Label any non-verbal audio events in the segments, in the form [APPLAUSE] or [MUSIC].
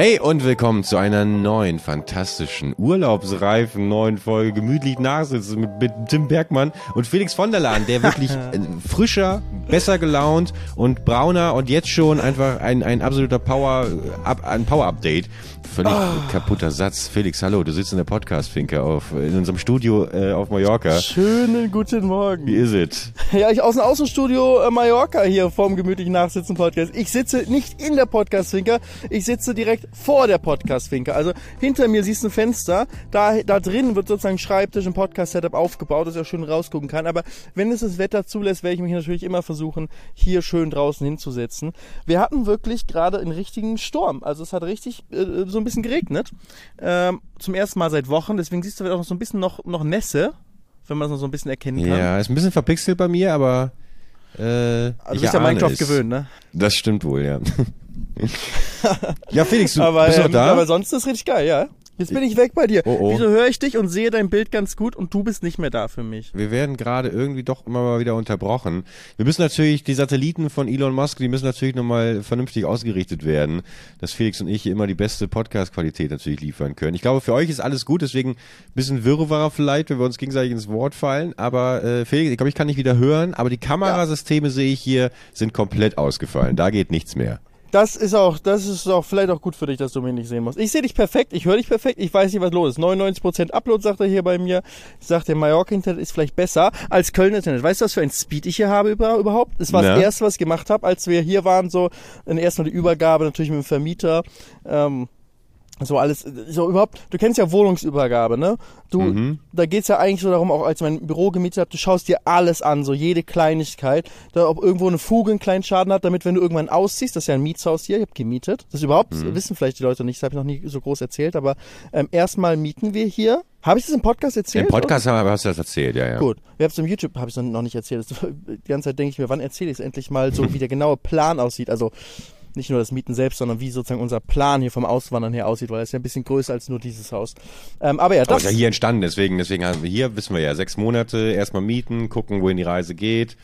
Hey und willkommen zu einer neuen, fantastischen, urlaubsreifen neuen Folge. Gemütlich Nachsitzen mit, mit Tim Bergmann und Felix von der Lahn, der wirklich [LAUGHS] frischer, besser gelaunt und brauner und jetzt schon einfach ein, ein absoluter Power, ein Power-Update. Völlig Ah. kaputter Satz. Felix, hallo, du sitzt in der Podcast-Finke auf, in unserem Studio äh, auf Mallorca. Schönen guten Wie Morgen. ist es? Ja, ich aus dem Außenstudio äh, Mallorca hier vorm gemütlichen Nachsitzen Podcast. Ich sitze nicht in der Podcast-Finker, ich sitze direkt vor der Podcast-Finker. Also hinter mir siehst du ein Fenster, da, da drin wird sozusagen ein Schreibtisch, ein Podcast-Setup aufgebaut, dass er schön rausgucken kann. Aber wenn es das Wetter zulässt, werde ich mich natürlich immer versuchen, hier schön draußen hinzusetzen. Wir hatten wirklich gerade einen richtigen Sturm. Also es hat richtig äh, so ein bisschen geregnet. Ähm, zum ersten Mal seit Wochen, deswegen siehst du auch so ein bisschen noch, noch Nässe, wenn man es noch so ein bisschen erkennen kann. Ja, ist ein bisschen verpixelt bei mir, aber äh, Also ich du bist ja Minecraft es. gewöhnt, ne? Das stimmt wohl, ja. [LAUGHS] ja, Felix, du Aber, bist noch ähm, da? aber sonst ist richtig geil, ja. Jetzt bin ich weg bei dir. Oh, oh. Wieso höre ich dich und sehe dein Bild ganz gut und du bist nicht mehr da für mich? wir werden gerade irgendwie doch immer mal wieder unterbrochen. Wir müssen natürlich, die Satelliten von Elon Musk, die müssen natürlich nochmal vernünftig ausgerichtet werden, dass Felix und ich hier immer die beste Podcast-Qualität natürlich liefern können. Ich glaube, für euch ist alles gut, deswegen ein bisschen Wirrwarr vielleicht, wenn wir uns gegenseitig ins Wort fallen. Aber äh, Felix, ich glaube, ich kann nicht wieder hören, aber die Kamerasysteme sehe ich hier, sind komplett ausgefallen. Da geht nichts mehr. Das ist auch, das ist auch vielleicht auch gut für dich, dass du mich nicht sehen musst. Ich sehe dich perfekt, ich höre dich perfekt, ich weiß nicht, was los ist. 99% Upload, sagt er hier bei mir. Ich sag, der Mallorca-Internet ist vielleicht besser als Köln-Internet. Weißt du, was für ein Speed ich hier habe über- überhaupt? Das war Na? das Erste, was ich gemacht habe, als wir hier waren, so, dann erstmal die Übergabe natürlich mit dem Vermieter. Ähm, so alles, so überhaupt, du kennst ja Wohnungsübergabe, ne? Du, Mhm. da geht's ja eigentlich so darum, auch als ich mein Büro gemietet habe, du schaust dir alles an, so jede Kleinigkeit, da, ob irgendwo eine Fuge einen kleinen Schaden hat, damit wenn du irgendwann ausziehst, das ist ja ein Mietshaus hier, ich habe gemietet, das überhaupt, Mhm. wissen vielleicht die Leute nicht, das habe ich noch nie so groß erzählt, aber ähm, erstmal mieten wir hier. Habe ich das im Podcast erzählt? Im Podcast haben- hast du das erzählt, ja, ja. Gut. Wir haben es im YouTube, habe ich es noch nicht erzählt. [LAUGHS] Die ganze Zeit denke ich mir, wann erzähle ich es endlich mal so, wie der genaue Plan aussieht. Also nicht nur das Mieten selbst, sondern wie sozusagen unser Plan hier vom Auswandern her aussieht, weil es ist ja ein bisschen größer als nur dieses Haus. Ähm, aber ja, Aber das ist ja hier entstanden, deswegen, deswegen haben wir hier, wissen wir ja, sechs Monate, erstmal mieten, gucken, wohin die Reise geht.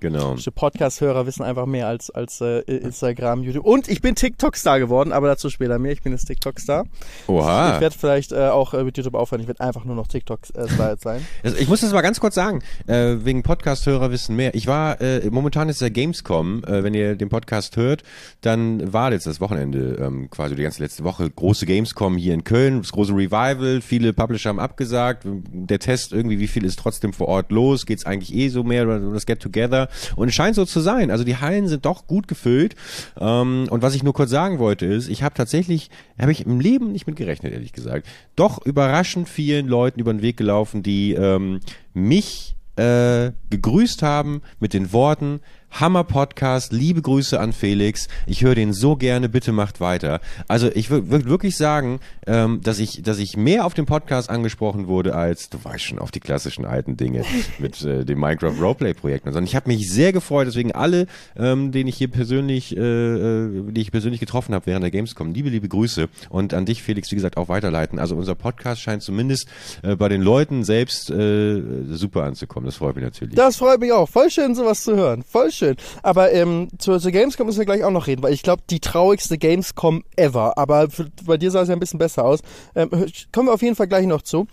Genau. Podcast-Hörer wissen einfach mehr als, als äh, Instagram, YouTube. Und ich bin TikTok-Star geworden, aber dazu später mehr. Ich bin jetzt TikTok-Star. Ich Oha. werde vielleicht äh, auch äh, mit YouTube aufhören. Ich werde einfach nur noch TikTok-Star jetzt sein. Das- [LAUGHS] Ich muss das mal ganz kurz sagen, äh, wegen Podcast-Hörer wissen mehr. Ich war, äh, momentan ist der Gamescom, äh, wenn ihr den Podcast hört, dann war jetzt das Wochenende, ähm, quasi die ganze letzte Woche, große Gamescom hier in Köln, das große Revival, viele Publisher haben abgesagt, der Test irgendwie, wie viel ist trotzdem vor Ort los, geht's eigentlich eh so mehr über das Get-Together und es scheint so zu sein, also die Hallen sind doch gut gefüllt. Ähm, und was ich nur kurz sagen wollte ist, ich habe tatsächlich, habe ich im Leben nicht mit gerechnet, ehrlich gesagt, doch überraschend vielen Leuten über den Weg gelaufen, die ähm, mich äh, gegrüßt haben mit den Worten Hammer Podcast, liebe Grüße an Felix. Ich höre den so gerne, bitte macht weiter. Also ich würde wirklich sagen, ähm, dass ich, dass ich mehr auf dem Podcast angesprochen wurde als du weißt schon auf die klassischen alten Dinge [LAUGHS] mit äh, dem Minecraft Roleplay Projekt. Und ich habe mich sehr gefreut, deswegen alle, ähm, denen ich hier persönlich, äh, äh, die ich persönlich getroffen habe während der Gamescom, liebe liebe Grüße und an dich Felix, wie gesagt, auch weiterleiten. Also unser Podcast scheint zumindest äh, bei den Leuten selbst äh, super anzukommen. Das freut mich natürlich. Das freut mich auch. Voll schön, sowas zu hören. Voll schön. Aber ähm, zur, zur Gamescom müssen wir gleich auch noch reden, weil ich glaube, die traurigste Gamescom ever. Aber für, bei dir sah es ja ein bisschen besser aus. Ähm, kommen wir auf jeden Fall gleich noch zu.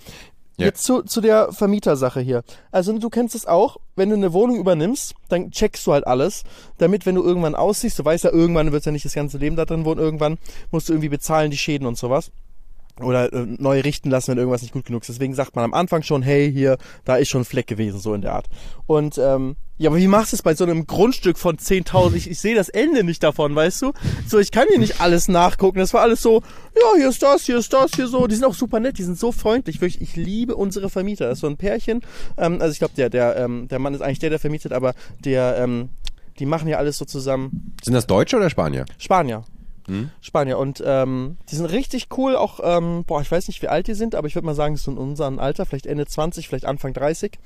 Ja. Jetzt zu, zu der Vermietersache hier. Also du kennst es auch, wenn du eine Wohnung übernimmst, dann checkst du halt alles, damit wenn du irgendwann aussiehst, du weißt ja, irgendwann wird ja nicht das ganze Leben da drin wohnen, irgendwann musst du irgendwie bezahlen die Schäden und sowas oder äh, neu richten lassen, wenn irgendwas nicht gut genug ist. Deswegen sagt man am Anfang schon, hey, hier, da ist schon ein Fleck gewesen, so in der Art. Und ähm, ja, aber wie machst du es bei so einem Grundstück von 10.000? Ich, ich sehe das Ende nicht davon, weißt du? So, ich kann hier nicht alles nachgucken. Das war alles so, ja, hier ist das, hier ist das, hier so. Die sind auch super nett, die sind so freundlich. Wirklich, ich liebe unsere Vermieter. Das ist so ein Pärchen. Ähm, also ich glaube, der, der, ähm, der Mann ist eigentlich der, der vermietet, aber der, ähm, die machen ja alles so zusammen. Sind das Deutsche oder Spanier? Spanier. Spanier. Und ähm, die sind richtig cool. Auch, ähm, boah, ich weiß nicht, wie alt die sind, aber ich würde mal sagen, so in unserem Alter, vielleicht Ende 20, vielleicht Anfang 30.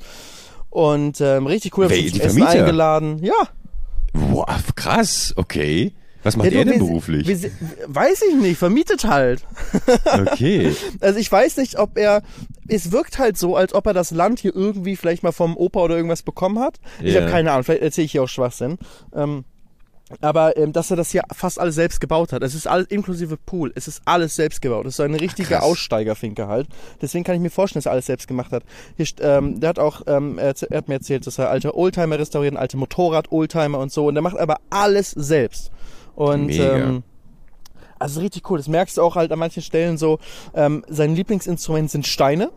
Und ähm, richtig cool, haben die zum Essen eingeladen. Ja. Wow, krass, okay. Was macht ja, er denn wir- beruflich? Wir, se- weiß ich nicht, vermietet halt. okay. [LAUGHS] Also ich weiß nicht, ob er. Es wirkt halt so, als ob er das Land hier irgendwie vielleicht mal vom Opa oder irgendwas bekommen hat. Ich Ja. habe keine Ahnung, vielleicht erzähle ich hier auch Schwachsinn. Ähm, Aber ähm, dass er das hier fast alles selbst gebaut hat. Es ist alles inklusive Pool. Es ist alles selbst gebaut. Es ist eine richtige krass. Aussteigerfinke halt. Deswegen kann ich mir vorstellen, dass er alles selbst gemacht hat. Hier, ähm, der hat auch, ähm, er, er hat mir erzählt, dass er alte Oldtimer restauriert, alte Motorrad-Oldtimer und so. Und der macht aber alles selbst. Und Mega. ähm, also richtig cool. Das merkst du auch halt an manchen Stellen so. Ähm, sein Lieblingsinstrument sind Steine.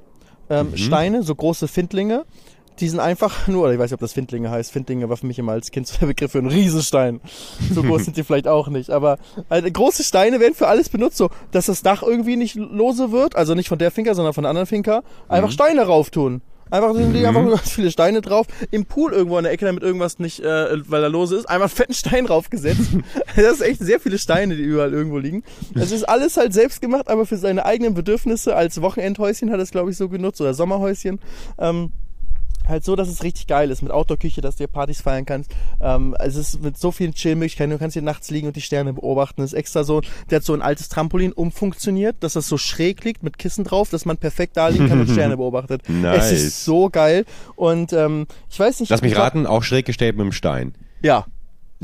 Ähm, Mhm. Steine, so große Findlinge. Die sind einfach [LAUGHS] nur, oder ich weiß nicht, ob das Findlinge heißt. Findlinge war für mich immer als Kind so der Begriff für einen Riesenstein. So groß sind die [LAUGHS] vielleicht auch nicht. Aber halt, große Steine werden für alles benutzt, so dass das Dach irgendwie nicht lose wird. Also nicht von der Finker, sondern von der anderen Finker. Einfach Steine rauf tun. Einfach sind die einfach nur ganz viele Steine drauf. Im Pool irgendwo an der Ecke, damit irgendwas nicht, äh, weil er lose ist, einfach einen fetten Stein raufgesetzt. [LAUGHS] das ist echt sehr viele Steine, die überall irgendwo liegen. Es ist alles halt selbst gemacht, aber für seine eigenen Bedürfnisse als Wochenendhäuschen hat er es, glaube ich, so genutzt oder Sommerhäuschen. Ähm, halt so, dass es richtig geil ist mit Outdoor-Küche, dass du hier Partys feiern kannst. Ähm, es ist mit so vielen Chill-Möglichkeiten. Du kannst hier nachts liegen und die Sterne beobachten. Das ist extra so, der hat so ein altes Trampolin umfunktioniert, dass das so schräg liegt mit Kissen drauf, dass man perfekt da liegen kann und [LAUGHS] Sterne beobachtet. Nice. Es ist so geil. Und ähm, ich weiß nicht. Lass mich raten, auch schräg gestellt mit dem Stein. Ja,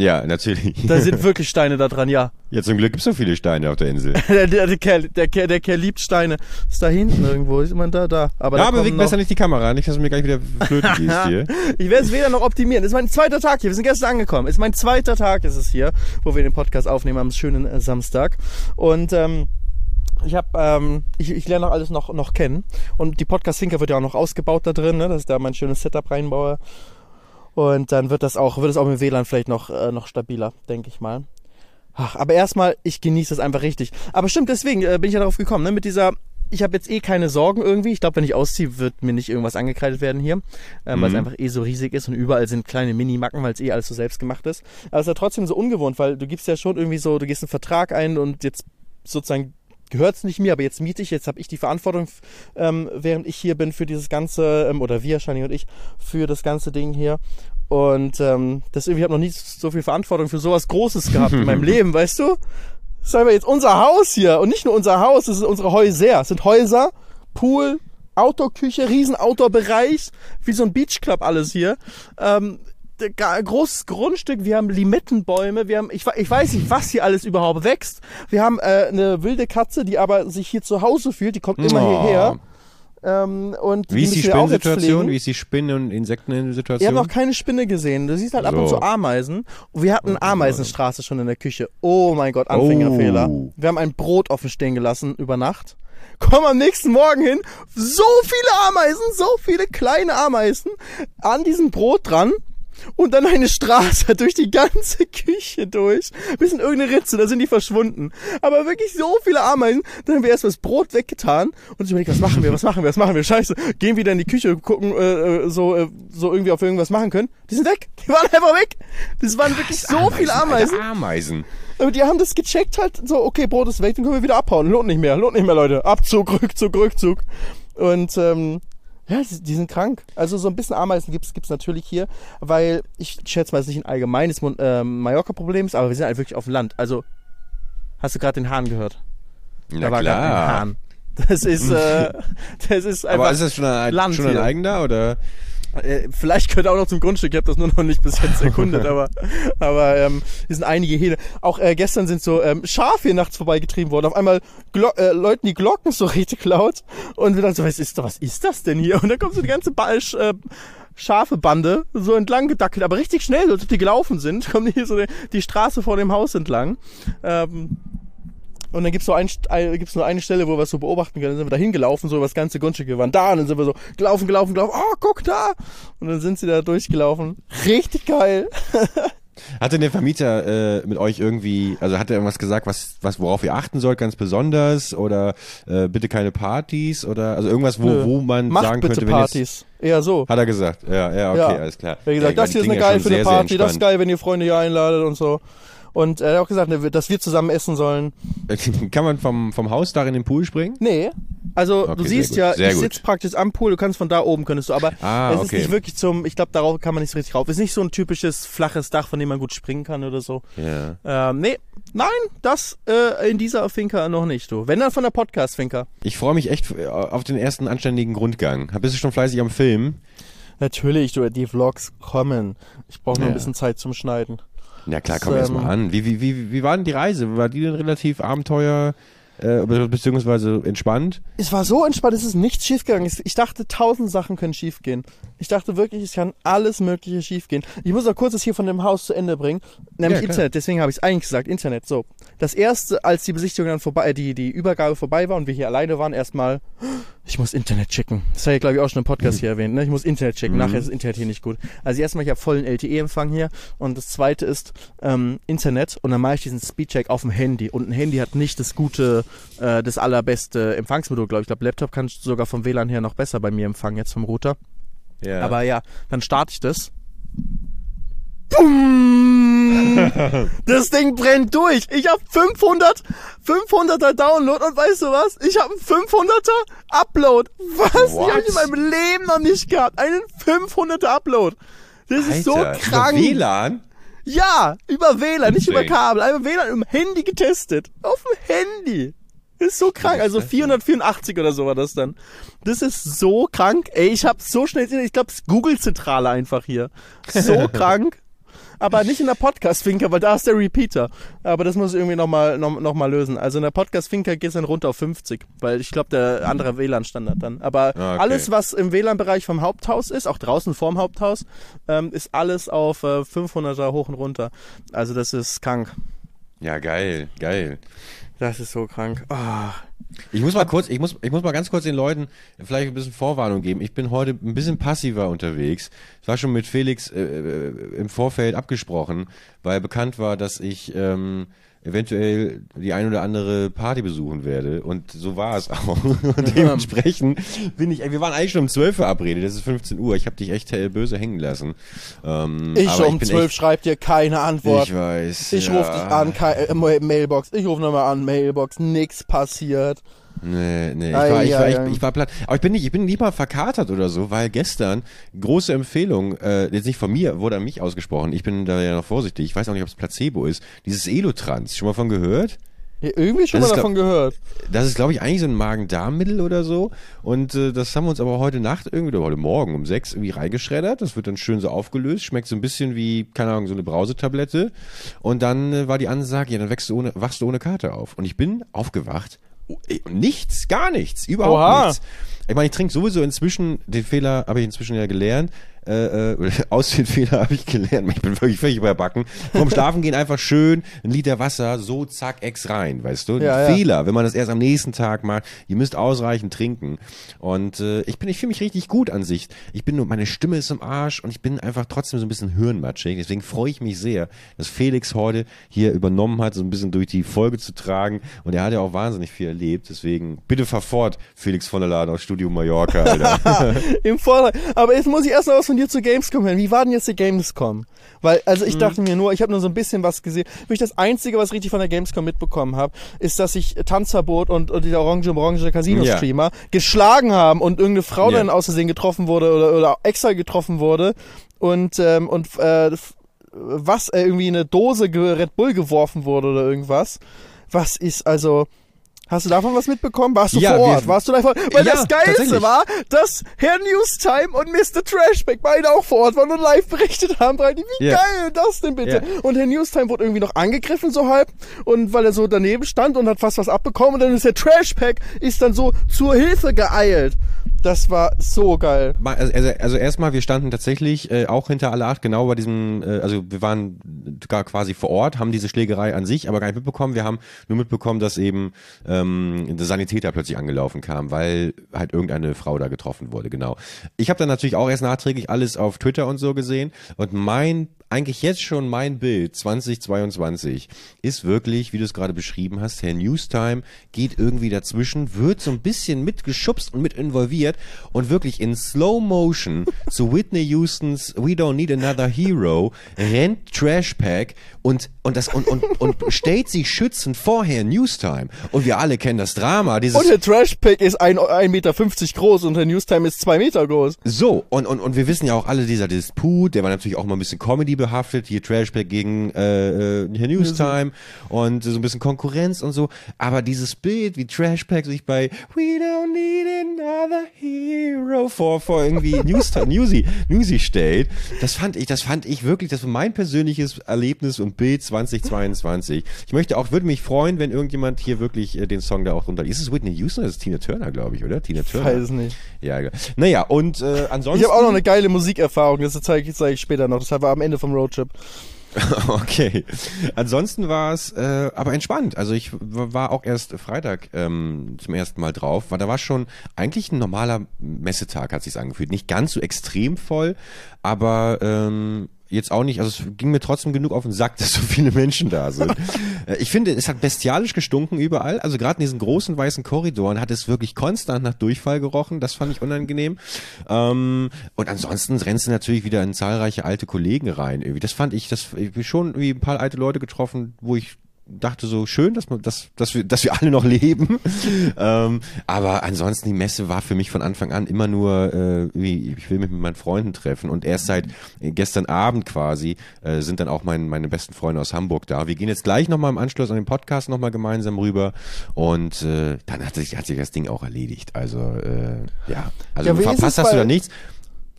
Ja, natürlich. da sind wirklich Steine da dran, ja. ja, zum Glück gibt's so viele Steine auf der Insel. [LAUGHS] Der, der, der, Kerl, der, Kerl, der Kerl liebt Steine. Ist da hinten irgendwo, ist man da, da. Aber da Ja, kommen bewegt besser nicht die Kamera, nicht, dass du mir gleich wieder flöten gehst [LAUGHS] hier. Ich werde es weder noch optimieren. Ist mein zweiter Tag hier. Wir sind gestern angekommen. Ist mein zweiter Tag ist es hier, wo wir den Podcast aufnehmen am schönen äh, Samstag. Und ähm, ich habe, ähm, ich, ich lerne auch alles noch noch kennen. Und die Podcast-Finker wird ja auch noch ausgebaut da drin, ne? dass ich da mein schönes Setup reinbaue. Und dann wird das auch, wird es auch mit WLAN vielleicht noch äh, noch stabiler, denke ich mal. Ach, aber erstmal, ich genieße das einfach richtig. Aber stimmt, deswegen äh, bin ich ja darauf gekommen, ne? Mit dieser, ich habe jetzt eh keine Sorgen irgendwie. Ich glaube, wenn ich ausziehe, wird mir nicht irgendwas angekreidet werden hier, ähm, weil es Mhm. einfach eh so riesig ist und überall sind kleine Mini-Macken, weil es eh alles so selbst gemacht ist. Aber es ist ja trotzdem so ungewohnt, weil du gibst ja schon irgendwie so, du gehst einen Vertrag ein und jetzt sozusagen gehört es nicht mir, aber jetzt miete ich, jetzt habe ich die Verantwortung, ähm, während ich hier bin für dieses ganze, ähm, oder wir, Shani und ich, für das ganze Ding hier. Und ähm, das irgendwie habe noch nie so viel Verantwortung für sowas Großes gehabt in meinem [LAUGHS] Leben, weißt du? Das ist einfach jetzt unser Haus hier und nicht nur unser Haus, das sind unsere Häuser. Es sind Häuser, Pool, Outdoor-Küche, riesen Outdoor-Bereich, wie so ein Beachclub alles hier. Ähm, großes Grundstück, wir haben Limettenbäume, wir haben, ich, ich weiß nicht, was hier alles überhaupt wächst. Wir haben äh, eine wilde Katze, die aber sich hier zu Hause fühlt, die kommt immer Oh. hierher. Ähm, und Wie ist die wir Spinnensituation? Wie ist die Spinnen- und Ich habe Insektensituation? noch keine Spinne gesehen. Du siehst halt ab und zu Ameisen. Und wir hatten Ameisenstraße schon in der Küche. Oh mein Gott, Anfängerfehler. Oh. Wir haben ein Brot offen stehen gelassen über Nacht. Komm am nächsten Morgen hin. So viele Ameisen, so viele kleine Ameisen an diesem Brot dran. Und dann eine Straße [LAUGHS] durch die ganze Küche durch. Bis in irgendeine Ritze, da sind die verschwunden. Aber wirklich so viele Ameisen. Dann haben wir erst das Brot weggetan und ich überlegt, was machen wir, was machen wir, was machen wir? Scheiße. Gehen wieder in die Küche, gucken, äh, äh, so, äh, so irgendwie auf irgendwas machen können. Die sind weg. Die waren einfach weg. Das waren wirklich so viele Ameisen. Alter, Ameisen. Aber die haben das gecheckt halt so, okay, Brot ist weg, dann können wir wieder abhauen. Lohnt nicht mehr, lohnt nicht mehr, Leute. Abzug, Rückzug, Rückzug. Und ähm, ja, die, sind krank. Also so ein bisschen Ameisen gibt's gibt's natürlich hier, weil ich schätze mal, es ist nicht ein allgemeines ähm, Mallorca-Problem ist, aber wir sind halt wirklich auf dem Land. Also, hast du gerade den Hahn gehört? Na da war gerade ein klar. Hahn. Das ist, äh, [LAUGHS] das ist einfach. Aber ist das schon ein, Land schon ein eigener oder? Äh, vielleicht gehört auch noch zum Grundstück, ich habe das nur noch nicht bis jetzt [LAUGHS] erkundet, aber, aber ähm, hier sind einige Hähne. Auch äh, gestern sind so ähm, Schafe hier nachts vorbeigetrieben worden. Auf einmal Glo äh, läuten die Glocken so [LAUGHS] richtig laut und wir dachten so, was ist, was ist das denn hier? Und dann kommt so die ganze ba äh, Schafebande so entlang gedackelt, aber richtig schnell, so als ob die gelaufen sind, kommen die hier so die, die Straße vor dem Haus entlang. Ähm, und dann gibt's so ein, gibt's nur eine Stelle, wo wir es so beobachten können. Dann sind wir da hingelaufen, so über das ganze Grundstück. Wir waren da und dann sind wir so gelaufen, gelaufen, gelaufen. Oh, guck da! Und dann sind sie da durchgelaufen. Richtig geil. [LAUGHS] Hat denn der Vermieter äh, mit euch irgendwie, also hat er irgendwas gesagt, was, was worauf ihr achten sollt, ganz besonders? Oder äh, bitte keine Partys? Oder also irgendwas, wo, Nö. wo man Macht sagen bitte könnte, wenn. Partys. Eher so. Hat er gesagt. Ja, ja, okay, Ja. alles klar. Er hat gesagt, ja, das hier ist eine geil für eine Party, das ist geil, wenn ihr Freunde hier einladet und so. Und er hat auch gesagt, ne, dass wir zusammen essen sollen. [LAUGHS] Kann man vom, vom Hausdach in den Pool springen? Nee. Also Okay, du siehst ja, sehr ich sitze praktisch am Pool, du kannst von da oben könntest du, aber Ah, es ist okay. nicht wirklich zum, ich glaube, darauf kann man nicht so richtig rauf. Es ist nicht so ein typisches flaches Dach, von dem man gut springen kann oder so. Ja. Ähm, nee, nein, das äh, in dieser Finca noch nicht, du. Wenn dann von der Podcast-Finca. Ich freue mich echt auf den ersten anständigen Grundgang. Bist du schon fleißig am Film? Natürlich, du, die Vlogs kommen. Ich brauche nur Ja. ein bisschen Zeit zum Schneiden. Ja klar, komm erst mal ähm, an. Wie, wie, wie, wie war denn die Reise? War die denn relativ Abenteuer äh, be- beziehungsweise entspannt? Es war so entspannt, es ist nichts schiefgegangen. Ich dachte, tausend Sachen können schiefgehen. Ich dachte wirklich, es kann alles Mögliche schiefgehen. Ich muss auch kurz das hier von dem Haus zu Ende bringen. Nämlich Ja. Internet, deswegen habe ich es eigentlich gesagt, Internet. So. Das erste, als die Besichtigung dann vorbei, äh, die, die Übergabe vorbei war und wir hier alleine waren, erstmal, ich muss Internet checken. Das habe ich, glaube ich, auch schon im Podcast Mhm. hier erwähnt. Ne? Ich muss Internet checken. Nachher ist das Internet hier nicht gut. Also erstmal, ich habe vollen LTE-Empfang hier. Und das zweite ist ähm, Internet. Und dann mache ich diesen Speedcheck auf dem Handy. Und ein Handy hat nicht das gute, äh, das allerbeste Empfangsmodul, glaube ich. Ich glaube, Laptop kann sogar vom WLAN her noch besser bei mir empfangen, jetzt vom Router. Ja. Aber ja, dann starte ich das. [LAUGHS] Bumm! Das Ding brennt durch. Ich habe 500, 500er Download und weißt du was? Ich habe einen 500er Upload. Was? What? Ich habe in meinem Leben noch nicht gehabt. Einen 500er Upload. Das ist so Alter, krank. Über WLAN? Ja, über WLAN, nicht über. Kabel, einfach WLAN im Handy getestet. Auf dem Handy. Ist so krank. Also 484 oder so war das dann. Das ist so krank. Ey, ich hab so schnell, ich glaube, es ist Google-Zentrale einfach hier. So [LAUGHS] krank. Aber nicht in der Podcast-Finker, weil da ist der Repeater. Aber das muss ich irgendwie nochmal noch, noch mal lösen. Also in der Podcast-Finker geht es dann runter auf 50, weil ich glaube, der andere WLAN-Standard dann. Aber Ah, okay. alles, was im WLAN-Bereich vom Haupthaus ist, auch draußen vorm Haupthaus, ähm, ist alles auf äh, 500er hoch und runter. Also das ist krank. Ja, geil, geil. Das ist so krank. Ah. Ich muss mal kurz, ich muss, ich muss mal ganz kurz den Leuten vielleicht ein bisschen Vorwarnung geben. Ich bin heute ein bisschen passiver unterwegs. Ich war schon mit Felix äh, äh, im Vorfeld abgesprochen, weil bekannt war, dass ich ähm, eventuell die ein oder andere Party besuchen werde. Und so war es auch. [LAUGHS] Und dementsprechend bin ich, wir waren eigentlich schon um 12 verabredet, das ist 15 Uhr. Ich habe dich echt äh, böse hängen lassen. Ähm, Ich um bin 12 echt- schreibt dir keine Antwort. Ich weiß. Ich ja. rufe dich an, äh, Ma- Mailbox. Ich rufe nochmal an, Mailbox. Nix passiert. Nee, nee, ich war, ich, war, ei, ich, ich war platt. Aber ich bin nicht, ich bin nicht mal verkatert oder so, weil gestern große Empfehlung, äh, jetzt nicht von mir, wurde an mich ausgesprochen. Ich bin da ja noch vorsichtig. Ich weiß auch nicht, ob es Placebo ist. Dieses Elotrans, schon mal von gehört? Ja, irgendwie schon Das mal ist, davon gehört. Das ist, glaube ich, eigentlich so ein Magen-Darm-Mittel oder so. Und äh, das haben wir uns aber heute Nacht irgendwie, oder heute Morgen um sechs irgendwie reingeschreddert. Das wird dann schön so aufgelöst. Schmeckt so ein bisschen wie, keine Ahnung, so eine Brausetablette. Und dann äh, war die Ansage, ja, dann wächst du ohne, wachst du ohne Karte auf. Und ich bin aufgewacht. Ey, Nichts, gar nichts, überhaupt Oha. nichts. Ich meine, ich trinke sowieso inzwischen, den Fehler habe ich inzwischen ja gelernt, äh, äh, [LAUGHS] aus den Fehler habe ich gelernt, ich bin wirklich völlig überbacken. Vom Schlafen gehen einfach schön ein Liter Wasser, so zack, ex rein, weißt du? Ja, ja. Fehler, wenn man das erst am nächsten Tag macht, ihr müsst ausreichend trinken. Und äh, ich bin, ich fühle mich richtig gut an sich. Ich bin nur, meine Stimme ist im Arsch und ich bin einfach trotzdem so ein bisschen hirnmatschig. Deswegen freue ich mich sehr, dass Felix heute hier übernommen hat, so ein bisschen durch die Folge zu tragen. Und er hat ja auch wahnsinnig viel erlebt. Deswegen bitte fahr fort, Felix von der Laden aus Studio Mallorca, Alter. [LAUGHS] Im Vorteil. Aber jetzt muss ich erst noch was von dir zu Gamescom hören. Wie war denn jetzt die Gamescom? Weil, also ich dachte mir nur, ich habe nur so ein bisschen was gesehen. Wirklich das Einzige, was ich richtig von der Gamescom mitbekommen habe, ist, dass sich Tanzverbot und, und dieser orange orange Casino-Streamer geschlagen haben und irgendeine Frau Ja. dann aus Versehen getroffen wurde oder, oder extra getroffen wurde und, ähm, und äh, was, äh, irgendwie eine Dose Red Bull geworfen wurde oder irgendwas. Was ist also... Hast du davon was mitbekommen? Warst du Ja, vor Ort? Warst du da vor Weil Ja, das Geilste war, dass Herr Newstime und Mr. Trashback beide auch vor Ort waren und live berichtet haben. Wie Ja. geil das denn bitte? Ja. Und Herr Newstime wurde irgendwie noch angegriffen so halb und weil er so daneben stand und hat fast was abbekommen und dann ist der Trashpack ist dann so zur Hilfe geeilt. Das war so geil. Also, also, also erstmal, wir standen tatsächlich äh, auch hinter alle acht, genau bei diesem, äh, also wir waren gar quasi vor Ort, haben diese Schlägerei an sich aber gar nicht mitbekommen. Wir haben nur mitbekommen, dass eben ähm, der Sanitäter plötzlich angelaufen kam, weil halt irgendeine Frau da getroffen wurde, genau. Ich habe dann natürlich auch erst nachträglich alles auf Twitter und so gesehen und mein eigentlich jetzt schon mein Bild 2022 ist wirklich, wie du es gerade beschrieben hast, Herr Newstime geht irgendwie dazwischen, wird so ein bisschen mitgeschubst und mit involviert und wirklich in Slow Motion [LAUGHS] zu Whitney Houstons We Don't Need Another Hero rennt Trashpack und und das und und und stellt sich schützend vor Herr Newstime und wir alle kennen das Drama dieses Und der Trashpack ist ein- 1,50 Meter groß und der Newstime ist 2 Meter groß. So, und, und, und wir wissen ja auch alle, dieser Disput, der war natürlich auch mal ein bisschen Comedy behaftet, hier Trashback gegen äh, äh, Herr Newstime und so ein bisschen Konkurrenz und so. Aber dieses Bild, wie Trashback sich bei We don't need another Hero vor, vor irgendwie News, Newsy, Newsy stellt. Das fand ich, das fand ich wirklich, das war mein persönliches Erlebnis und Bild 2022. Ich möchte auch, würde mich freuen, wenn irgendjemand hier wirklich äh, den Song da auch runter. Ist es Whitney Houston oder ist es Tina Turner, glaube ich, oder? Tina Turner. Weiß es nicht. Ja, ja. Naja, und äh, ansonsten. Ich habe auch noch eine geile Musikerfahrung, das zeige ich, zeig ich später noch. Das war am Ende vom Roadtrip. [LAUGHS] Okay. Ansonsten war es äh, aber entspannt. Also ich war auch erst Freitag ähm, zum ersten Mal drauf, weil da war schon eigentlich ein normaler Messetag, hat sich's angefühlt. Nicht ganz so extrem voll, aber ähm, jetzt auch nicht, also es ging mir trotzdem genug auf den Sack, [LAUGHS] dass so viele Menschen da sind. [LAUGHS] Äh, ich finde, es hat bestialisch gestunken überall. Also gerade in diesen großen weißen Korridoren hat es wirklich konstant nach Durchfall gerochen. Das fand ich unangenehm. Ähm, und ansonsten rennst du natürlich wieder in zahlreiche alte Kollegen rein. Irgendwie. Das fand ich, das ich bin schon wie ein paar alte Leute getroffen, wo ich dachte so schön, dass man, dass, dass wir, dass wir alle noch leben. [LAUGHS] ähm, aber ansonsten die Messe war für mich von Anfang an immer nur, äh, wie, ich will mich mit meinen Freunden treffen und erst seit gestern Abend quasi äh, sind dann auch mein, meine besten Freunde aus Hamburg da. Wir gehen jetzt gleich nochmal im Anschluss an den Podcast nochmal gemeinsam rüber und äh, dann hat sich, hat sich das Ding auch erledigt. Also äh, ja, also Ja, du verpasst hast du da nichts.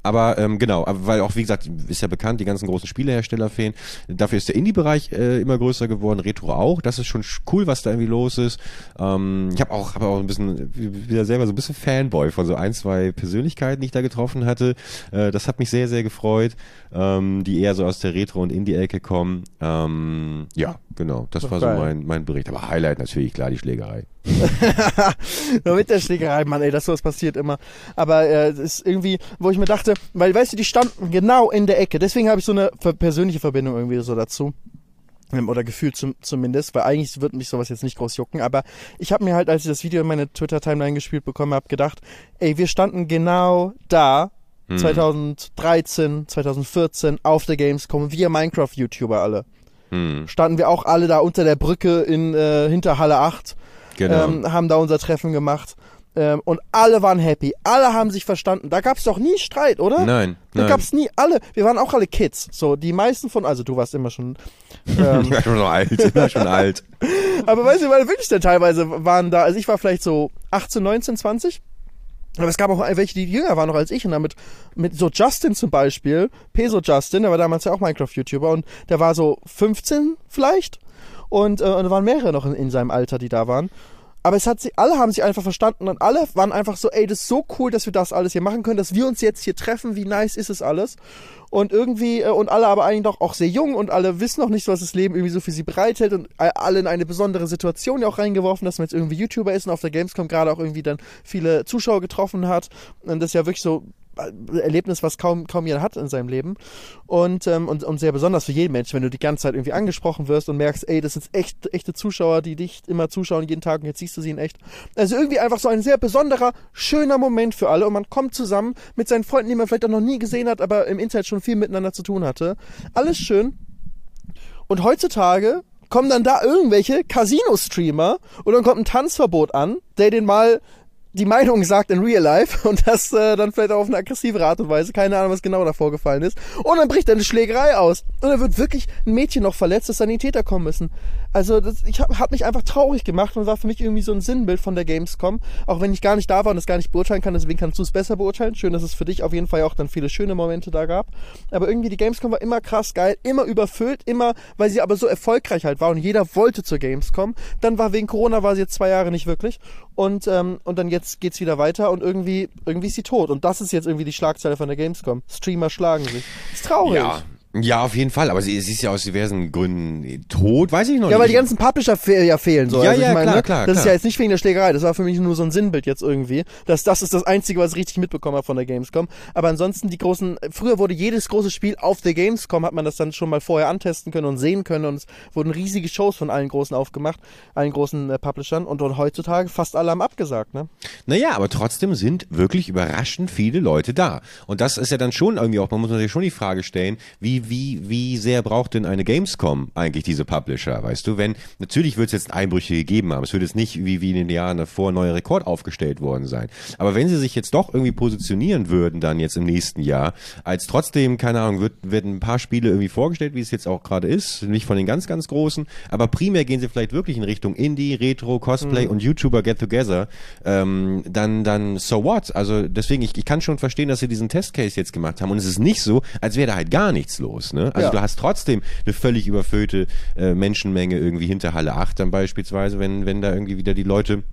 Aber ähm, genau, weil auch wie gesagt, ist ja bekannt, die ganzen großen Spielehersteller fehlen. Dafür ist der Indie-Bereich äh, immer größer geworden, Retro auch. Das ist schon sch- cool, was da irgendwie los ist. Ähm, ich habe auch, hab auch ein bisschen wieder selber so ein bisschen Fanboy von so ein, zwei Persönlichkeiten, die ich da getroffen hatte. Äh, das hat mich sehr, sehr gefreut, ähm, die eher so aus der Retro- und Indie-Ecke kommen. Ähm, ja, genau, das war so mein, mein Bericht. Aber Highlight natürlich, klar, die Schlägerei. [LAUGHS] Nur mit der Schlägerei, Mann, ey, dass sowas passiert immer. Aber äh, ist irgendwie, wo ich mir dachte, weil, weißt du, die standen genau in der Ecke. Deswegen habe ich so eine persönliche Verbindung irgendwie so dazu. Ähm, Oder gefühlt zum, zumindest, weil eigentlich wird mich sowas jetzt nicht groß jucken. Aber ich habe mir halt, als ich das Video in meine Twitter-Timeline gespielt bekommen habe, gedacht, ey, wir standen genau da, 2013, 2014, auf der Gamescom, wir Minecraft-YouTuber alle. Hm, Standen wir auch alle da unter der Brücke in äh, hinter Halle 8 genau. ähm, haben da unser Treffen gemacht. Ähm, und alle waren happy. Alle haben sich verstanden. Da gab es doch nie Streit, oder? nein, Da gab es nie alle. Wir waren auch alle Kids. So, die meisten von, also du warst immer schon. ich Ähm, [LAUGHS] war schon alt, ich war schon alt. [LAUGHS] aber weißt du, weil wirklich denn teilweise waren da, also ich war vielleicht so 18, 19, 20. Aber es gab auch welche, die jünger waren noch als ich und damit mit so Justin zum Beispiel, Peso Justin, der war damals ja auch Minecraft-YouTuber und der war so 15 vielleicht und, äh, und da waren mehrere noch in, in seinem Alter, die da waren. Aber es hat sie, alle haben sich einfach verstanden und alle waren einfach so, ey, das ist so cool, dass wir das alles hier machen können, dass wir uns jetzt hier treffen, wie nice ist es alles. Und irgendwie, äh, und alle aber eigentlich doch auch sehr jung und alle wissen noch nicht, was das Leben irgendwie so für sie bereithält und alle in eine besondere Situation ja auch reingeworfen, dass man jetzt irgendwie YouTuber ist und auf der Gamescom gerade auch irgendwie dann viele Zuschauer getroffen hat. Und das ist ja wirklich so Erlebnis, was kaum, kaum jeder hat in seinem Leben. Und, ähm, und, und sehr besonders für jeden Menschen, wenn du die ganze Zeit irgendwie angesprochen wirst und merkst, ey, das sind echt, echte Zuschauer, die dich immer zuschauen jeden Tag und jetzt siehst du sie in echt. Also irgendwie einfach so ein sehr besonderer, schöner Moment für alle und man kommt zusammen mit seinen Freunden, die man vielleicht auch noch nie gesehen hat, aber im Internet schon viel miteinander zu tun hatte. Alles schön. Und heutzutage kommen dann da irgendwelche Casino-Streamer und dann kommt ein Tanzverbot an, der den mal die Meinung sagt in Real Life [LAUGHS] und das äh, dann vielleicht auch auf eine aggressivere Art und Weise. Keine Ahnung, was genau da vorgefallen ist. Und dann bricht eine Schlägerei aus. Und dann wird wirklich ein Mädchen noch verletzt, dass Sanitäter kommen müssen. Also das, ich hab, hat mich einfach traurig gemacht und war für mich irgendwie so ein Sinnbild von der Gamescom. Auch wenn ich gar nicht da war und es gar nicht beurteilen kann, deswegen kannst du es besser beurteilen. Schön, dass es für dich auf jeden Fall auch dann viele schöne Momente da gab. Aber irgendwie die Gamescom war immer krass geil, immer überfüllt, immer, weil sie aber so erfolgreich halt war und jeder wollte zur Gamescom. Dann war wegen Corona war sie jetzt zwei Jahre nicht wirklich. Und, ähm, und dann jetzt geht's wieder weiter und irgendwie, irgendwie ist sie tot. Und das ist jetzt irgendwie die Schlagzeile von der Gamescom. Streamer schlagen sich. Ist traurig. Ja. Ja, auf jeden Fall, aber sie, sie ist ja aus diversen Gründen tot, weiß ich noch Ja, weil nicht. die ganzen Publisher fe ja fehlen. So. Ja, also ja, meine, klar, ne, klar, Das ist klar. ja jetzt nicht wegen der Schlägerei. Das war für mich nur so ein Sinnbild jetzt irgendwie. Das, das ist das Einzige, was ich richtig mitbekommen habe von der Gamescom. Aber ansonsten die großen, früher wurde jedes große Spiel auf der Gamescom, hat man das dann schon mal vorher antesten können und sehen können. Und es wurden riesige Shows von allen großen aufgemacht, allen großen äh, Publishern. Und, und heutzutage fast alle haben abgesagt, ne? Naja, aber trotzdem sind wirklich überraschend viele Leute da. Und das ist ja dann schon irgendwie auch, man muss natürlich schon die Frage stellen, wie wie, wie, wie sehr braucht denn eine Gamescom eigentlich diese Publisher, weißt du? Wenn, natürlich wird es jetzt Einbrüche gegeben haben. Es wird jetzt nicht wie, wie in den Jahren davor ein neuer Rekord aufgestellt worden sein. Aber wenn sie sich jetzt doch irgendwie positionieren würden, dann jetzt im nächsten Jahr, als trotzdem, keine Ahnung, wird, werden ein paar Spiele irgendwie vorgestellt, wie es jetzt auch gerade ist, nicht von den ganz, ganz großen, aber primär gehen sie vielleicht wirklich in Richtung Indie, Retro, Cosplay Mhm. und YouTuber Get Together, ähm, dann, dann so what? Also deswegen, ich, ich kann schon verstehen, dass sie diesen Testcase jetzt gemacht haben und es ist nicht so, als wäre da halt gar nichts los. Ne? Also Ja. du hast trotzdem eine völlig überfüllte äh, Menschenmenge irgendwie hinter Halle 8 dann beispielsweise, wenn, wenn da irgendwie wieder die Leute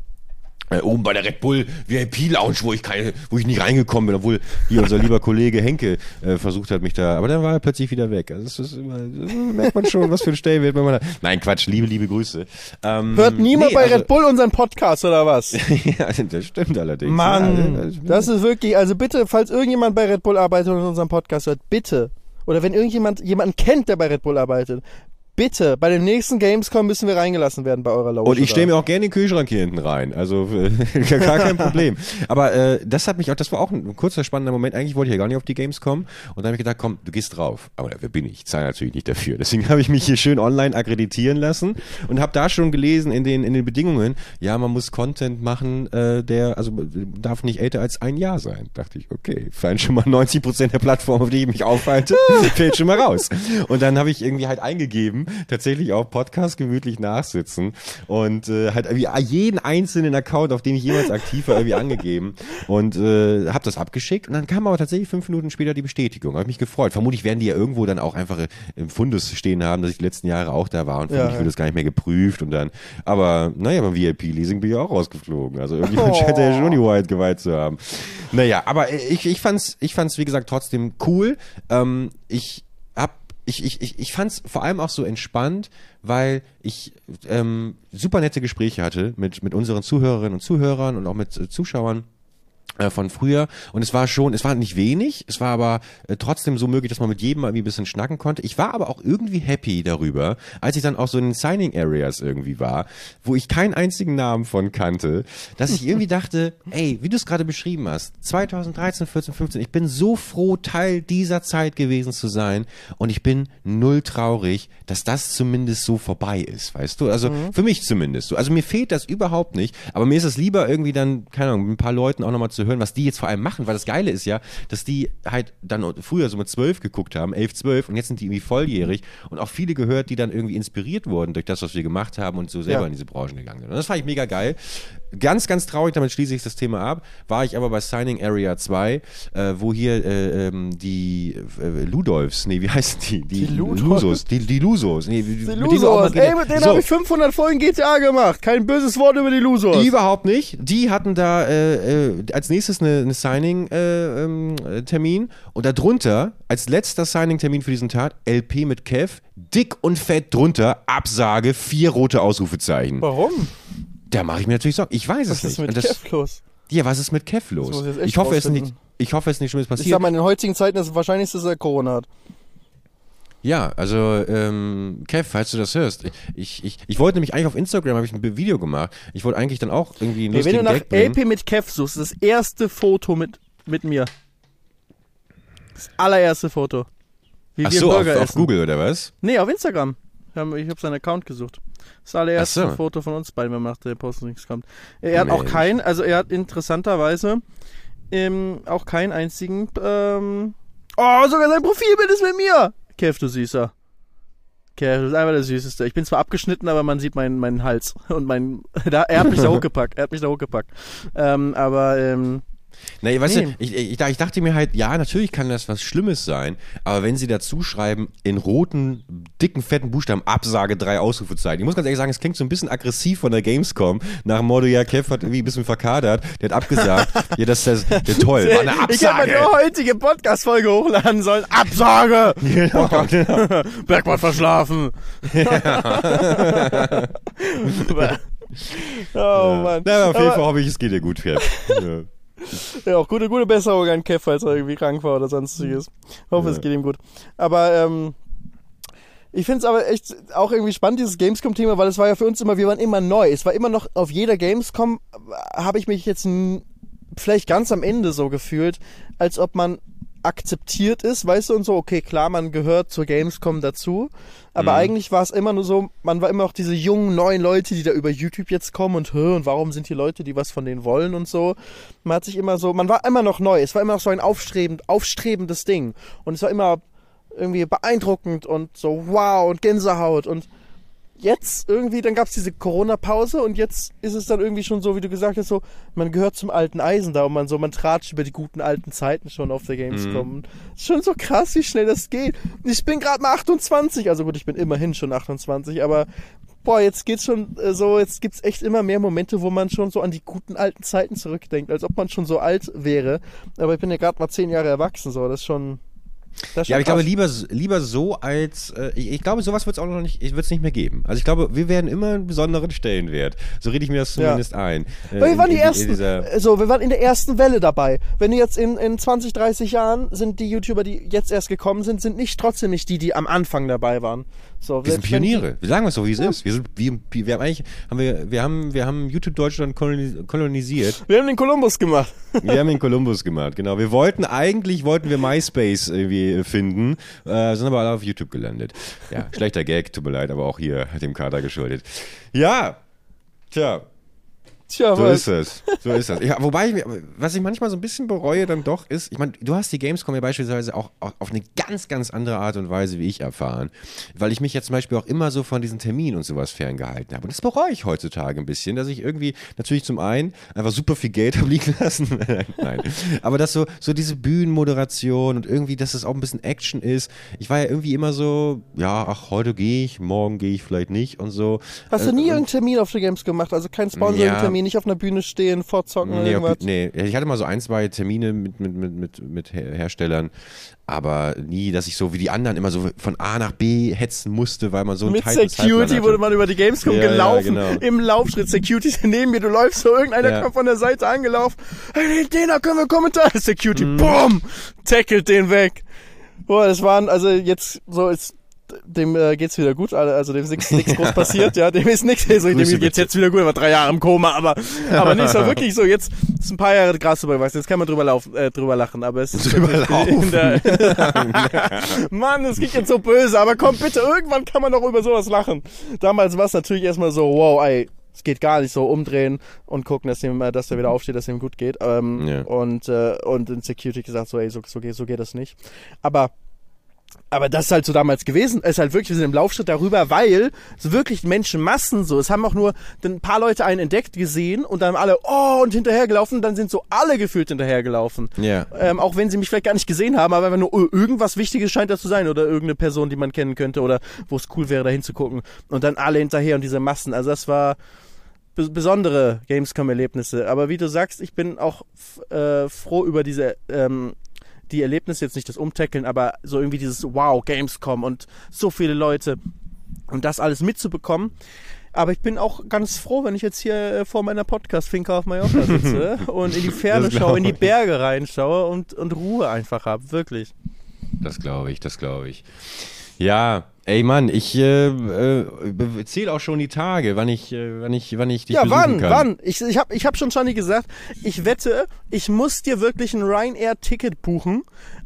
äh, oben bei der Red Bull VIP Lounge, wo ich keine, wo ich nicht reingekommen bin, obwohl hier unser lieber Kollege Henke äh, versucht hat, mich da, aber dann war er plötzlich wieder weg. Also das ist immer, das merkt man schon, was für ein Stellwert man da. Nein, Quatsch, liebe, liebe Grüße. Ähm, Hört niemand nee, bei also- Red Bull unseren Podcast oder was? [LAUGHS] ja, das stimmt allerdings. Mann, Ja, das ist wirklich, also bitte, falls irgendjemand bei Red Bull arbeitet und unseren Podcast hört, bitte. Oder wenn irgendjemand jemanden kennt, der bei Red Bull arbeitet, bitte, bei dem nächsten Gamescom müssen wir reingelassen werden bei eurer Lounge. Und ich stelle mir auch gerne den Kühlschrank hier hinten rein. Also äh, [LAUGHS] gar kein [LAUGHS] Problem. Aber äh, das hat mich auch, das war auch ein kurzer spannender Moment. Eigentlich wollte ich ja gar nicht auf die Games kommen. Und dann habe ich gedacht, komm, du gehst drauf. Aber wer bin ich? Ich zahle natürlich nicht dafür. Deswegen [LAUGHS] habe ich mich hier schön online akkreditieren lassen und habe da schon gelesen in den in den Bedingungen, ja, man muss Content machen, äh, der also darf nicht älter als ein Jahr sein. Dachte ich, okay, fallen schon mal 90 Prozent der Plattform, auf die ich mich aufhalte, fällt schon mal raus. Und dann habe ich irgendwie halt eingegeben, tatsächlich auch Podcast gemütlich nachsitzen und äh, halt irgendwie jeden einzelnen Account, auf dem ich jemals aktiv war, irgendwie angegeben und äh, habe das abgeschickt und dann kam aber tatsächlich fünf Minuten später die Bestätigung. Habe mich gefreut. Vermutlich werden die ja irgendwo dann auch einfach äh, im Fundus stehen haben, dass ich die letzten Jahre auch da war und vermutlich ja. wird das gar nicht mehr geprüft und dann, aber naja, beim VIP-Leasing bin ich auch rausgeflogen. Also irgendjemand [LAUGHS] Oh. scheint ja schon die White geweiht zu haben. Naja, aber ich, ich fand's, ich fand's wie gesagt trotzdem cool. Ähm, ich ich, ich, ich, ich fand es vor allem auch so entspannt, weil ich ähm, super nette Gespräche hatte mit, mit unseren Zuhörerinnen und Zuhörern und auch mit äh, Zuschauern äh, von früher und es war schon, es war nicht wenig, es war aber äh, trotzdem so möglich, dass man mit jedem irgendwie ein bisschen schnacken konnte. Ich war aber auch irgendwie happy darüber, als ich dann auch so in den Signing Areas irgendwie war, wo ich keinen einzigen Namen von kannte, dass ich irgendwie dachte, [LAUGHS] ey, wie du es gerade beschrieben hast, 2013, 14, 15, ich bin so froh, Teil dieser Zeit gewesen zu sein und ich bin null traurig, dass das zumindest so vorbei ist, weißt du? Also für mich zumindest. so. Also mir fehlt das überhaupt nicht, aber mir ist es lieber irgendwie dann, keine Ahnung, mit ein paar Leuten auch nochmal zu hören, was die jetzt vor allem machen, weil das Geile ist ja, dass die halt dann früher so mit zwölf geguckt haben, elf, zwölf und jetzt sind die irgendwie volljährig und auch viele gehört, die dann irgendwie inspiriert wurden durch das, was wir gemacht haben und so selber Ja. in diese Branchen gegangen sind. Und das fand ich mega geil. Ganz, ganz traurig, damit schließe ich das Thema ab, war ich aber bei Signing Area 2, äh, wo hier äh, ähm, die äh, Ludolfs, nee, wie heißen die? Die, Die Ludolfs? Lusos, die, die Lusos. Nee, Die mit Lusors, ey, mit denen So. habe ich 500 Folgen GTA gemacht. Kein böses Wort über die Lusors. Überhaupt nicht. Die hatten da äh, äh, als nächstes eine, eine Signing-Termin und darunter als letzter Signing-Termin für diesen Tag LP mit Kev, dick und fett drunter, Absage, vier rote Ausrufezeichen. Warum? Da mache ich mir natürlich Sorgen. Ich weiß Was es ist nicht. mit Und das, Kev los? Ja, was ist mit Kev los? ich Ich hoffe, es rausfinden. nicht. Ich hoffe, es ist nicht Schlimmes Ich passiert. sag mal, in den heutigen Zeiten ist es wahrscheinlich, dass er Corona hat. Ja, also ähm, Kev, falls du das hörst, ich, ich, ich wollte nämlich eigentlich auf Instagram habe ich ein Video gemacht. Ich wollte eigentlich dann auch irgendwie einen Nee, wenn du nach Gag. LP mit Kev suchst, das erste Foto mit, mit mir. Das allererste Foto. Wie Ach wir so, auf, Burger auf essen. Google oder was? Nee, auf Instagram. Ich habe seinen Account gesucht. Das allererste so. Foto von uns beiden, wenn man nach der Post nichts kommt. Er hat auch keinen, also er hat interessanterweise ähm, auch keinen einzigen. Ähm, oh, sogar sein Profilbild ist mit mir. Kev, du Süßer. Kev, du bist einfach der Süßeste. Ich bin zwar abgeschnitten, aber man sieht meinen, meinen Hals und mein. [LAUGHS] Da, er hat mich da [LAUGHS] hochgepackt. Er hat mich da hochgepackt. Ähm, aber ähm, Na, weißt Nee. du, ich, ich, ich dachte mir halt, ja, natürlich kann das was Schlimmes sein, aber wenn sie dazu schreiben, in roten, dicken, fetten Buchstaben, Absage, drei Ausrufezeichen. Ich muss ganz ehrlich sagen, es klingt so ein bisschen aggressiv von der Gamescom, nach dem Motto, ja, Kev hat irgendwie ein bisschen verkadert, der hat abgesagt. [LAUGHS] ja, das ist das, ja, toll, war eine ich hätte Absage. meine heutige Podcast-Folge hochladen sollen. Absage! [LAUGHS] Genau, genau. [LAUGHS] Bergmann verschlafen. oh Mann. Na, auf jeden Fall hoffe ich, es geht dir gut, Kev. Ja. Ja, auch gute, gute Besserung an Kev, falls er irgendwie krank war oder sonstiges. Hoffe, es Ja. geht ihm gut. Aber ähm, ich finde es aber echt auch irgendwie spannend, dieses Gamescom-Thema, weil es war ja für uns immer, wir waren immer neu. Es war immer noch auf jeder Gamescom, äh, habe ich mich jetzt vielleicht ganz am Ende so gefühlt, als ob man akzeptiert ist, weißt du, und so, okay, klar, man gehört zur Gamescom dazu, aber Mhm. eigentlich war es immer nur so, man war immer noch diese jungen, neuen Leute, die da über YouTube jetzt kommen und, hä, und warum sind hier Leute, die was von denen wollen und so. Man hat sich immer so, man war immer noch neu, es war immer noch so ein aufstrebend, aufstrebendes Ding und es war immer irgendwie beeindruckend und so, wow, und Gänsehaut und jetzt irgendwie, dann gab's diese Corona-Pause und jetzt ist es dann irgendwie schon so, wie du gesagt hast, so, man gehört zum alten Eisen da und man so, man tratscht über die guten alten Zeiten schon auf der Gamescom. Ist schon so krass, wie schnell das geht. Ich bin gerade mal 28, also gut, ich bin immerhin schon 28, aber boah, jetzt geht's schon äh, so, jetzt gibt's echt immer mehr Momente, wo man schon so an die guten alten Zeiten zurückdenkt, als ob man schon so alt wäre. Aber ich bin ja gerade mal zehn Jahre erwachsen, so, das ist schon. Ja, aber ich glaube, lieber, lieber so als. Äh, ich, ich glaube, sowas wird es auch noch nicht, wird's nicht mehr geben. Also ich glaube, wir werden immer einen besonderen Stellenwert. So rede ich mir das Ja. zumindest ein. Äh, Weil wir waren die in- in ersten, so, wir waren in der ersten Welle dabei. Wenn du jetzt in, in 20, 30 Jahren sind die YouTuber, die jetzt erst gekommen sind, sind nicht trotzdem nicht die, die am Anfang dabei waren. So, Wir sind Pioniere. Wir sagen es so, wie es ist. Wir sind, wir, wir haben eigentlich, haben wir, wir haben, wir haben YouTube Deutschland koloni- kolonisiert. Wir haben den Kolumbus gemacht. Wir haben den [LAUGHS] Columbus gemacht, genau. Wir wollten, eigentlich wollten wir MySpace irgendwie finden, äh, sind aber alle auf YouTube gelandet. Ja, schlechter Gag, tut mir leid, aber auch hier dem Kader geschuldet. Ja, tja, Tja, so was? ist es. So ist das. Ja, wobei, ich, was ich manchmal so ein bisschen bereue dann doch ist, ich meine, du hast die Gamescom ja beispielsweise auch, auch auf eine ganz, ganz andere Art und Weise wie ich erfahren, weil ich mich ja zum Beispiel auch immer so von diesen Terminen und sowas ferngehalten habe. Und das bereue ich heutzutage ein bisschen, dass ich irgendwie natürlich zum einen einfach super viel Geld [LAUGHS] habe liegen lassen. [LAUGHS] Nein. Aber dass so, so diese Bühnenmoderation und irgendwie, dass es auch ein bisschen Action ist. Ich war ja irgendwie immer so, ja, ach, heute gehe ich, morgen gehe ich vielleicht nicht und so. Hast du Äh, nie und- irgendeinen Termin auf der Games gemacht? Also kein Sponsoring-Termin, nicht auf einer Bühne stehen, vorzocken oder Nee, irgendwas? auf, nee, ich hatte mal so ein, zwei Termine mit, mit, mit, mit, mit Her- Herstellern, aber nie, dass ich so wie die anderen immer so von A nach B hetzen musste, weil man so einen Mit Security wurde man über die Gamescom Ja, ja, gelaufen, genau. im Laufschritt. Security neben mir, du läufst so, irgendeiner Ja. kommt von der Seite angelaufen. Hey, den da können wir Kommentar. Security, Mhm. boom, tackelt den weg. Boah, das waren, also jetzt so ist dem äh, geht's wieder gut, also dem ist nichts nichts groß passiert, ja, dem ist nichts, also, dem geht's bitte. jetzt wieder gut, er war drei Jahre im Koma, aber aber nicht so wirklich so, jetzt ist ein paar Jahre Gras drüber gewachsen, jetzt kann man drüber laufen, äh, drüber lachen, aber es ist Drüber in der, [LAUGHS] [LAUGHS] Mann, es klingt jetzt so böse, aber komm bitte, irgendwann kann man doch über sowas lachen. Damals war es natürlich erstmal so, wow, ey, es geht gar nicht so, umdrehen und gucken, dass, ihm, äh, dass er wieder aufsteht, dass ihm gut geht. Ähm, Ja. Und äh, und in Security gesagt, so, ey, so, so, geht, so geht das nicht. Aber aber das ist halt so damals gewesen. Es ist halt wirklich, wir sind im Laufschritt darüber, weil so wirklich Menschenmassen so. Es haben auch nur ein paar Leute einen entdeckt gesehen und dann alle, oh, und hinterhergelaufen. Dann sind so alle gefühlt hinterhergelaufen. Ja. Ähm, auch wenn sie mich vielleicht gar nicht gesehen haben, aber einfach nur oh, irgendwas Wichtiges scheint da zu sein oder irgendeine Person, die man kennen könnte oder wo es cool wäre, da hinzugucken. Und dann alle hinterher und diese Massen. Also das war be besondere Gamescom-Erlebnisse. Aber wie du sagst, ich bin auch äh, froh über diese ähm, die Erlebnisse, jetzt nicht das Umtackeln, aber so irgendwie dieses Wow, Gamescom und so viele Leute und das alles mitzubekommen. Aber ich bin auch ganz froh, wenn ich jetzt hier äh, vor meiner Podcast-Finca auf Mallorca sitze [LAUGHS] und in die Ferne schaue, in die. Berge reinschaue und, und Ruhe einfach habe. Wirklich. Das glaube ich, das glaube ich. Ja, ey Mann, ich äh, äh, zähle auch schon die Tage, wann ich, äh, wann ich, wann ich dich ja, besuchen wann? kann. Wann? Ich, ich habe ich hab schon Johnny gesagt, ich wette, ich muss dir wirklich ein Ryanair-Ticket buchen,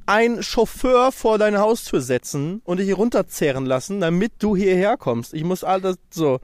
einen Chauffeur vor deine Haustür setzen und dich hier runterzerren lassen, damit du hierher kommst. Ich muss alles so.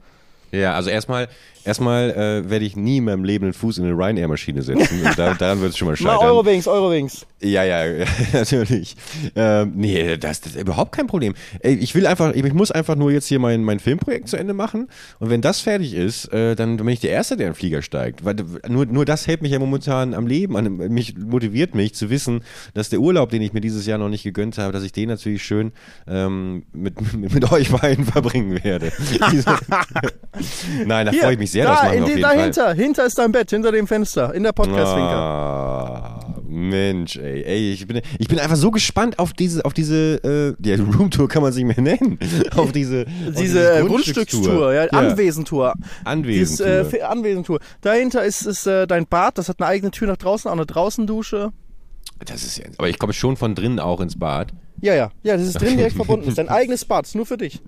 Ja, also erstmal, erstmal äh, werde ich nie in meinem Leben einen Fuß in eine Ryanair-Maschine setzen. Da, daran wird es schon mal Mal scheitern. Eurowings, Eurowings. Ja, ja, [LAUGHS] natürlich. Ähm, nee, das, das ist überhaupt kein Problem. Ich will einfach, ich muss einfach nur jetzt hier mein, mein Filmprojekt zu Ende machen. Und wenn das fertig ist, äh, dann bin ich der Erste, der in den Flieger steigt. Weil nur, nur das hält mich ja momentan am Leben. An, mich motiviert mich zu wissen, dass der Urlaub, den ich mir dieses Jahr noch nicht gegönnt habe, dass ich den natürlich schön ähm, mit, mit, [LAUGHS] mit euch beiden verbringen werde. [LAUGHS] Nein, da freue ich mich sehr, da, das machen in auf den, jeden Fall. dahinter, hinter ist dein Bett, hinter dem Fenster, in der Podcast-Finca. Ah, Mensch, ey, ey, ich bin, ich bin einfach so gespannt auf diese, auf diese, äh, ja, Roomtour kann man sich mehr nennen, [LAUGHS] auf diese, auf Diese äh, Grundstückstour, ja, Anwesentour. Dieses, äh, Anwesentour. Anwesentour. Dahinter ist, ist äh, dein Bad, das hat eine eigene Tür nach draußen, auch eine Draußendusche. das ist ja, aber ich komme schon von drinnen auch ins Bad. Ja, ja, ja, das ist drin direkt [LAUGHS] verbunden. Das ist dein eigenes Bad, ist nur für dich.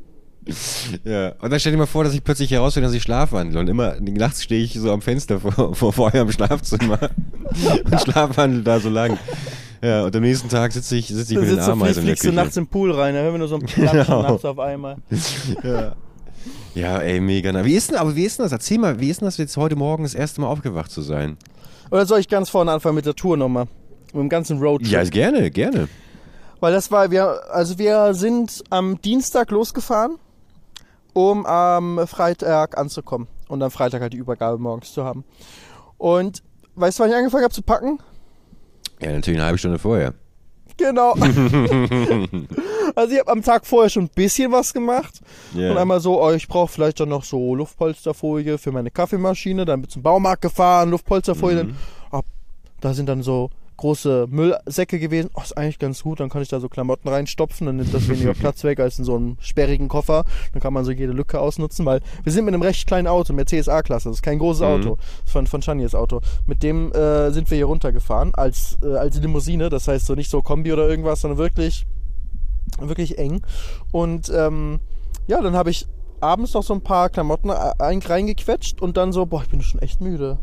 [LAUGHS] Ja, und dann stell dir mal vor, dass ich plötzlich herausfinde, dass ich schlafwandle und immer nachts stehe ich so am Fenster vor, [LAUGHS] vor, vor eurem Schlafzimmer [LAUGHS] und schlafwandle da so lang. Ja, und am nächsten Tag sitze ich, sitze ich mit den Ameisen der fliegst du nachts im Pool rein, da hören wir nur so ein Platschen Genau. nachts auf einmal. Ja. ja, ey, mega. Wie ist denn, aber wie ist denn das? Erzähl mal, wie ist denn das jetzt heute Morgen das erste Mal aufgewacht zu sein? Oder soll ich ganz vorne anfangen mit der Tour nochmal? Mit dem ganzen Roadtrip. Ja, gerne, gerne. Weil das war, wir, also wir sind am Dienstag losgefahren, um am Freitag anzukommen und am Freitag halt die Übergabe morgens zu haben. Und weißt du, wann ich angefangen habe zu packen? Ja, natürlich eine halbe Stunde vorher. Genau. [LAUGHS] [LAUGHS] also ich habe am Tag vorher schon ein bisschen was gemacht. Ja. Und einmal so, oh, ich brauche vielleicht dann noch so Luftpolsterfolie für meine Kaffeemaschine. Dann mit zum Baumarkt gefahren, Luftpolsterfolie. Mhm. Ah, da sind dann so große Müllsäcke gewesen. Oh, ist eigentlich ganz gut. Dann kann ich da so Klamotten reinstopfen. Dann nimmt das [LAUGHS] weniger Platz weg als in so einem sperrigen Koffer. Dann kann man so jede Lücke ausnutzen, weil wir sind mit einem recht kleinen Auto, Mercedes A-Klasse. Das ist kein großes Mhm. Auto. Das ist von, von Shaniers Auto. Mit dem äh, sind wir hier runtergefahren als, äh, als Limousine. Das heißt so nicht so Kombi oder irgendwas, sondern wirklich wirklich eng. Und ähm, ja, dann habe ich abends noch so ein paar Klamotten ein- reingequetscht und dann so, boah, ich bin schon echt müde.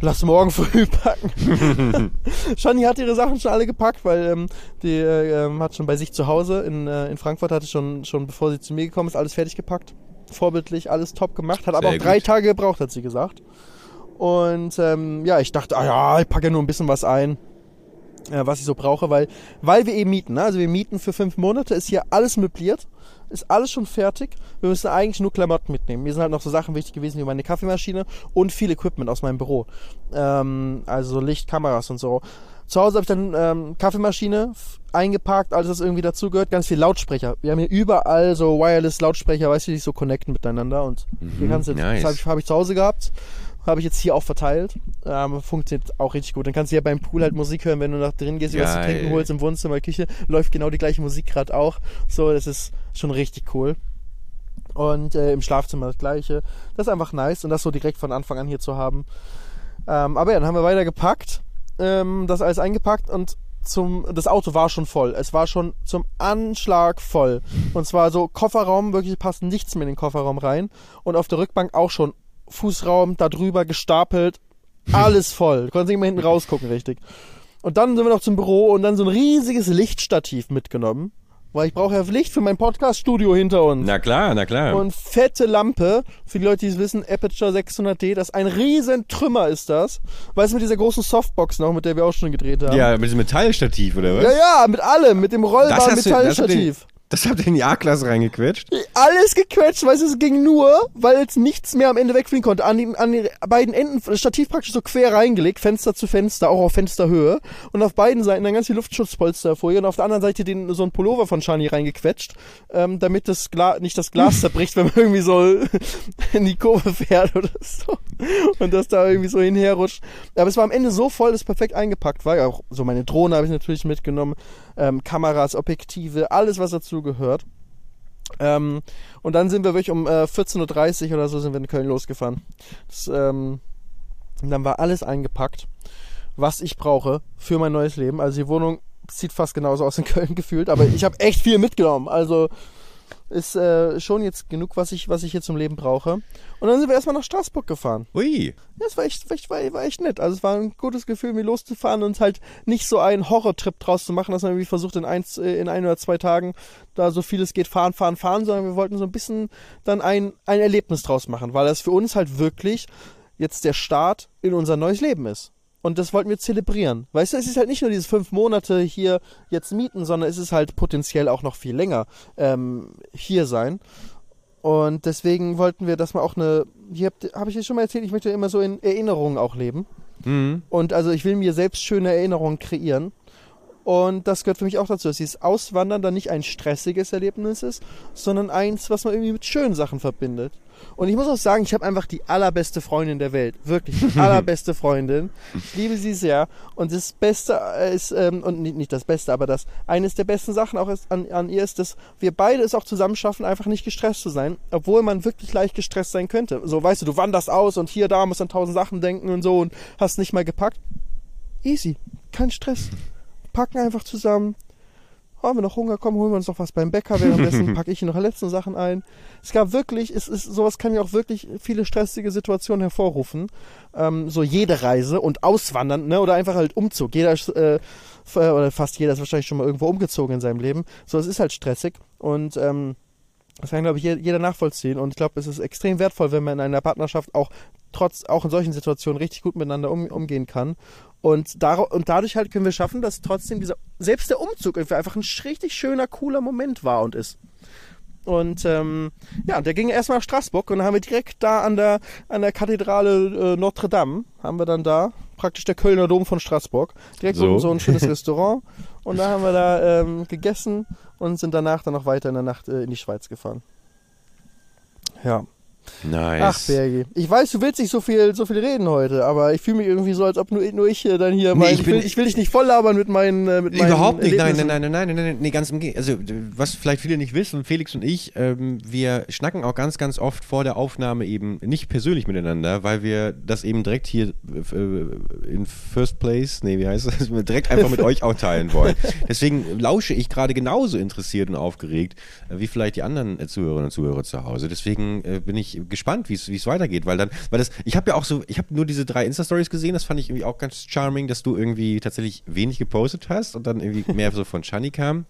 Lass morgen früh [LAUGHS] packen. [LAUGHS] Shani hat ihre Sachen schon alle gepackt, weil ähm, die äh, ähm, hat schon bei sich zu Hause in, äh, in Frankfurt, hatte schon, schon bevor sie zu mir gekommen ist, alles fertig gepackt. Vorbildlich, alles top gemacht. Hat aber Sehr auch drei gut. Tage gebraucht, hat sie gesagt. Und ähm, ja, ich dachte, ah ja, ich packe ja nur ein bisschen was ein was ich so brauche, weil, weil wir eben mieten. Ne? Also wir mieten für fünf Monate, ist hier alles möbliert, ist alles schon fertig. Wir müssen eigentlich nur Klamotten mitnehmen. Mir sind halt noch so Sachen wichtig gewesen wie meine Kaffeemaschine und viel Equipment aus meinem Büro. Ähm, also Licht, Kameras und so. Zu Hause habe ich dann ähm, Kaffeemaschine eingepackt, alles was irgendwie dazugehört, ganz viel Lautsprecher. Wir haben hier überall so Wireless-Lautsprecher, weißt du, die sich so connecten miteinander und hier kannst du, nice. das habe ich, hab ich zu Hause gehabt habe ich jetzt hier auch verteilt. Ähm, funktioniert auch richtig gut. Dann kannst du ja beim Pool halt Musik hören, wenn du nach drin gehst, was zu trinken holst im Wohnzimmer, Küche, läuft genau die gleiche Musik gerade auch. So, das ist schon richtig cool. Und äh, im Schlafzimmer das gleiche. Das ist einfach nice und das so direkt von Anfang an hier zu haben. Ähm, aber ja, dann haben wir weiter gepackt, ähm, das alles eingepackt und zum, das Auto war schon voll. Es war schon zum Anschlag voll. Und zwar so Kofferraum, wirklich passt nichts mehr in den Kofferraum rein. Und auf der Rückbank auch schon Fußraum, da drüber gestapelt, alles [LAUGHS] voll. Du konntest nicht mehr hinten rausgucken, richtig. Und dann sind wir noch zum Büro und dann so ein riesiges Lichtstativ mitgenommen. Weil ich brauche ja Licht für mein Podcast-Studio hinter uns. Na klar, na klar. Und fette Lampe, für die Leute, die es wissen, Aperture 600D, das ist ein riesen Trümmer ist das. Weißt du, mit dieser großen Softbox noch, mit der wir auch schon gedreht haben. ja, mit diesem Metallstativ, oder was? ja, ja, mit allem, mit dem rollbaren Metallstativ. Das habt ihr in die A-Klasse reingequetscht? Alles gequetscht, du, es ging nur, weil jetzt nichts mehr am Ende wegfliegen konnte. An den, an den beiden Enden, das Stativ praktisch so quer reingelegt, Fenster zu Fenster, auch auf Fensterhöhe. Und auf beiden Seiten dann ganz viel Luftschutzpolsterfolie und auf der anderen Seite den, so ein Pullover von Shani reingequetscht, ähm, damit das Glas, nicht das Glas [LAUGHS] zerbricht, wenn man irgendwie so [LAUGHS] in die Kurve fährt oder so. Und das da irgendwie so hinherrutscht. Aber es war am Ende so voll, dass es perfekt eingepackt war. Ja, auch so meine Drohne habe ich natürlich mitgenommen, ähm, Kameras, Objektive, alles was dazu gehört. Ähm, und dann sind wir wirklich um äh, 14.30 Uhr oder so sind wir in Köln losgefahren. Das, ähm, dann war alles eingepackt, was ich brauche für mein neues Leben. Also die Wohnung sieht fast genauso aus in Köln [LAUGHS] gefühlt, aber ich habe echt viel mitgenommen. Also ist äh, schon jetzt genug, was ich, was ich hier zum Leben brauche. Und dann sind wir erstmal nach Straßburg gefahren. Ui. Ja, es war echt, echt, war, war echt nett. Also es war ein gutes Gefühl, mir loszufahren und halt nicht so einen Horrortrip draus zu machen, dass man irgendwie versucht, in, eins, äh, in ein oder zwei Tagen da so viel es geht fahren, fahren, fahren, sondern wir wollten so ein bisschen dann ein, ein Erlebnis draus machen, weil das für uns halt wirklich jetzt der Start in unser neues Leben ist. Und das wollten wir zelebrieren. Weißt du, es ist halt nicht nur diese fünf Monate hier jetzt mieten, sondern es ist halt potenziell auch noch viel länger ähm, hier sein. Und deswegen wollten wir, dass wir auch eine, hier habe hab ich dir schon mal erzählt, ich möchte immer so in Erinnerungen auch leben. Mhm. Und also ich will mir selbst schöne Erinnerungen kreieren. Und das gehört für mich auch dazu, dass dieses Auswandern dann nicht ein stressiges Erlebnis ist, sondern eins, was man irgendwie mit schönen Sachen verbindet. Und ich muss auch sagen, ich habe einfach die allerbeste Freundin der Welt. Wirklich, die [LAUGHS] allerbeste Freundin. Ich liebe sie sehr. Und das Beste ist, ähm, und nicht, nicht das Beste, aber das eines der besten Sachen auch ist, an, an ihr ist, dass wir beide es auch zusammen schaffen, einfach nicht gestresst zu sein, obwohl man wirklich leicht gestresst sein könnte. So, weißt du, du wanderst aus und hier, da musst an tausend Sachen denken und so und hast nicht mal gepackt. Easy, kein Stress. Packen einfach zusammen. Oh, haben wir noch Hunger, komm, holen wir uns noch was beim Bäcker, währenddessen [LAUGHS] packe ich hier noch die letzten Sachen ein. Es gab wirklich, es ist, sowas kann ja auch wirklich viele stressige Situationen hervorrufen. Ähm, so jede Reise und Auswandern, ne, oder einfach halt Umzug. Jeder, äh, oder fast jeder ist wahrscheinlich schon mal irgendwo umgezogen in seinem Leben. So, es ist halt stressig und, ähm, das kann, glaube ich, jeder nachvollziehen. Und ich glaube, es ist extrem wertvoll, wenn man in einer Partnerschaft auch trotz, auch in solchen Situationen richtig gut miteinander um, umgehen kann. Und, dar und dadurch halt können wir schaffen, dass trotzdem dieser, selbst der Umzug einfach ein richtig schöner, cooler Moment war und ist. Und ähm, ja, der ging erstmal nach Straßburg und dann haben wir direkt da an der, an der Kathedrale äh, Notre Dame, haben wir dann da, praktisch der Kölner Dom von Straßburg, direkt so, so ein schönes [LAUGHS] Restaurant. Und da haben wir da ähm, gegessen und sind danach dann noch weiter in der Nacht äh, in die Schweiz gefahren. Ja. Nice. Ach, Bergi. Ich weiß, du willst nicht so viel, so viel reden heute, aber ich fühle mich irgendwie so, als ob nur, nur ich äh, dann hier Nee, mein, ich ich, will, ich will dich nicht voll labern mit meinen, äh, mit meinen Überhaupt nicht, nein, nein, nein, nein, nein, nein, nein, nee, ganz im Gegenteil. Also, was vielleicht viele nicht wissen, Felix und ich, ähm, wir schnacken auch ganz, ganz oft vor der Aufnahme eben nicht persönlich miteinander, weil wir das eben direkt hier äh, in First Place, nee, wie heißt das, [LAUGHS] direkt einfach mit euch auch teilen wollen. Deswegen lausche ich gerade genauso interessiert und aufgeregt, äh, wie vielleicht die anderen äh, Zuhörerinnen und Zuhörer zu Hause. Deswegen äh, bin ich gespannt, wie es weitergeht, weil dann, weil das, ich habe ja auch so, ich habe nur diese drei Insta-Stories gesehen, das fand ich irgendwie auch ganz charming, dass du irgendwie tatsächlich wenig gepostet hast und dann irgendwie mehr so von Shani kam.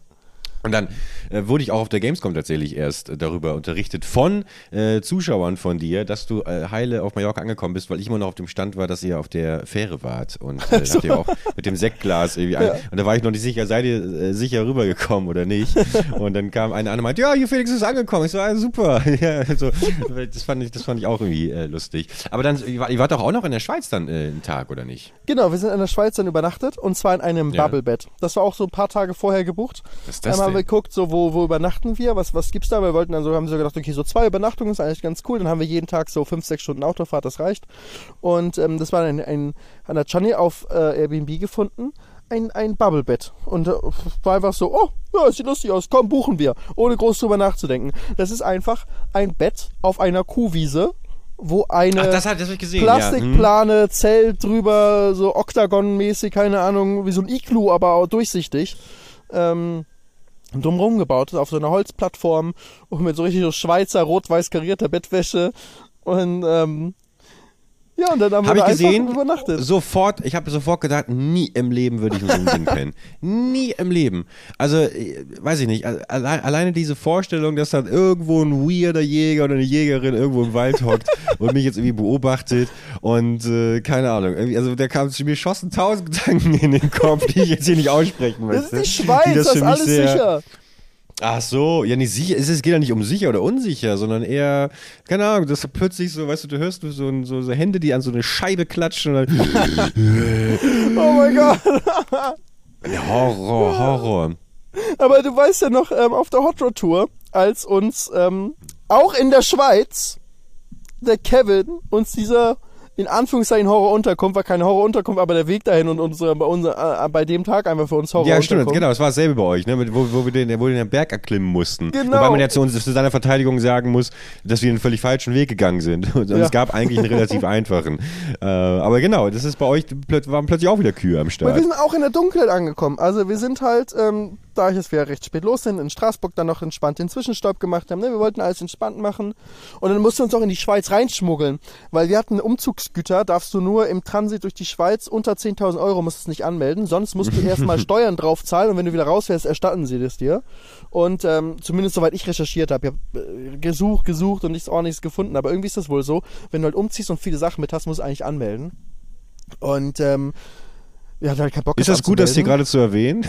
Und dann äh, wurde ich auch auf der Gamescom tatsächlich erst äh, darüber unterrichtet von äh, Zuschauern von dir, dass du äh, heile auf Mallorca angekommen bist, weil ich immer noch auf dem Stand war, dass ihr auf der Fähre wart. Und äh, [LAUGHS] habt ihr auch mit dem Sektglas irgendwie ein, Und da war ich noch nicht sicher, seid ihr äh, sicher rübergekommen oder nicht? [LAUGHS] Und dann kam eine an und meinte, ja, hier Felix ist angekommen. Ich so, ah, super. [LAUGHS] ja, so, das, fand ich, das fand ich auch irgendwie äh, lustig. Aber dann, ihr wart, ihr wart doch auch noch in der Schweiz dann äh, einen Tag, oder nicht? Genau, wir sind in der Schweiz dann übernachtet und zwar in einem Ja. Bubble-Bett. Das war auch so ein paar Tage vorher gebucht. Was ist das Einmal haben wir geguckt, so wo, wo übernachten wir, was, was gibt's da? Wir wollten dann so, haben so gedacht, okay, so zwei Übernachtungen ist eigentlich ganz cool. Dann haben wir jeden Tag so fünf, sechs Stunden Autofahrt, das reicht. Und ähm, das war ein, ein, an der Chani auf äh, Airbnb gefunden. Ein, ein Bubble-Bett. Und äh, war einfach so, oh, ja, sieht lustig aus, komm, buchen wir. Ohne groß drüber nachzudenken. Das ist einfach ein Bett auf einer Kuhwiese, wo eine Ach, das, hat- das gesehen. ja. Hm. Plastikplane, Zelt drüber, so Oktagon-mäßig, keine Ahnung, wie so ein Iglu, aber auch durchsichtig. Ähm, drumherum gebaut ist, auf so einer Holzplattform und mit so richtig so Schweizer rot-weiß karierter Bettwäsche. Und ähm, ja, und dann haben Habe wir ich da gesehen, übernachtet. sofort, ich habe sofort gedacht, nie im Leben würde ich so einem Ding pennen. Nie im Leben. Also, äh, weiß ich nicht, alle, alleine diese Vorstellung, dass dann irgendwo ein weirder Jäger oder eine Jägerin irgendwo im Wald hockt [LAUGHS] und mich jetzt irgendwie beobachtet und äh, keine Ahnung, also der kam zu mir schossen tausend Gedanken in den Kopf, die ich jetzt hier nicht aussprechen das möchte. ist die Schweiz, das, ist alles sehr- sicher. Ach so, ja, nicht sicher. Es es geht ja nicht um sicher oder unsicher, sondern eher, keine Ahnung, dass du plötzlich so, weißt du, du hörst so, so, so Hände, die an so eine Scheibe klatschen und dann [LAUGHS] Oh mein Gott. Horror, Horror. Aber du weißt ja noch, ähm, auf der Hot Rod Tour, als uns ähm, auch in der Schweiz der Kevin uns dieser in Anführungszeichen Horror unterkommt, war keine Horror unterkommt, aber der Weg dahin und unsere, bei, unser, äh, bei dem Tag einfach für uns Horror Ja, stimmt, genau, es war dasselbe bei euch, ne? wo, wo, wir den, wo wir den Berg erklimmen mussten. Genau. Wobei man ja zu, uns, zu seiner Verteidigung sagen muss, dass wir einen völlig falschen Weg gegangen sind. [LAUGHS] Und Ja. es gab eigentlich einen relativ [LAUGHS] einfachen. Äh, aber genau, das ist bei euch, waren plötzlich auch wieder Kühe am Aber Start. wir sind auch in der Dunkelheit angekommen. Also wir sind halt, ähm, da ich es wieder recht spät los sind, in Straßburg dann noch entspannt den Zwischenstopp gemacht haben. Ne? Wir wollten alles entspannt machen. Und dann mussten wir uns auch in die Schweiz reinschmuggeln. Weil wir hatten Umzugsgüter, darfst du nur im Transit durch die Schweiz unter 10.000 Euro musst du es nicht anmelden. Sonst musst du [LAUGHS] erstmal Steuern drauf zahlen und wenn du wieder rausfährst, erstatten sie das dir. Und ähm, zumindest soweit ich recherchiert habe, ich habe äh, gesucht, gesucht und nichts ordentliches gefunden. Aber irgendwie ist das wohl so, wenn du halt umziehst und viele Sachen mit hast, musst du eigentlich anmelden. Und ähm, wir hatten halt keinen Bock Ist das gut, das hier gerade zu erwähnen?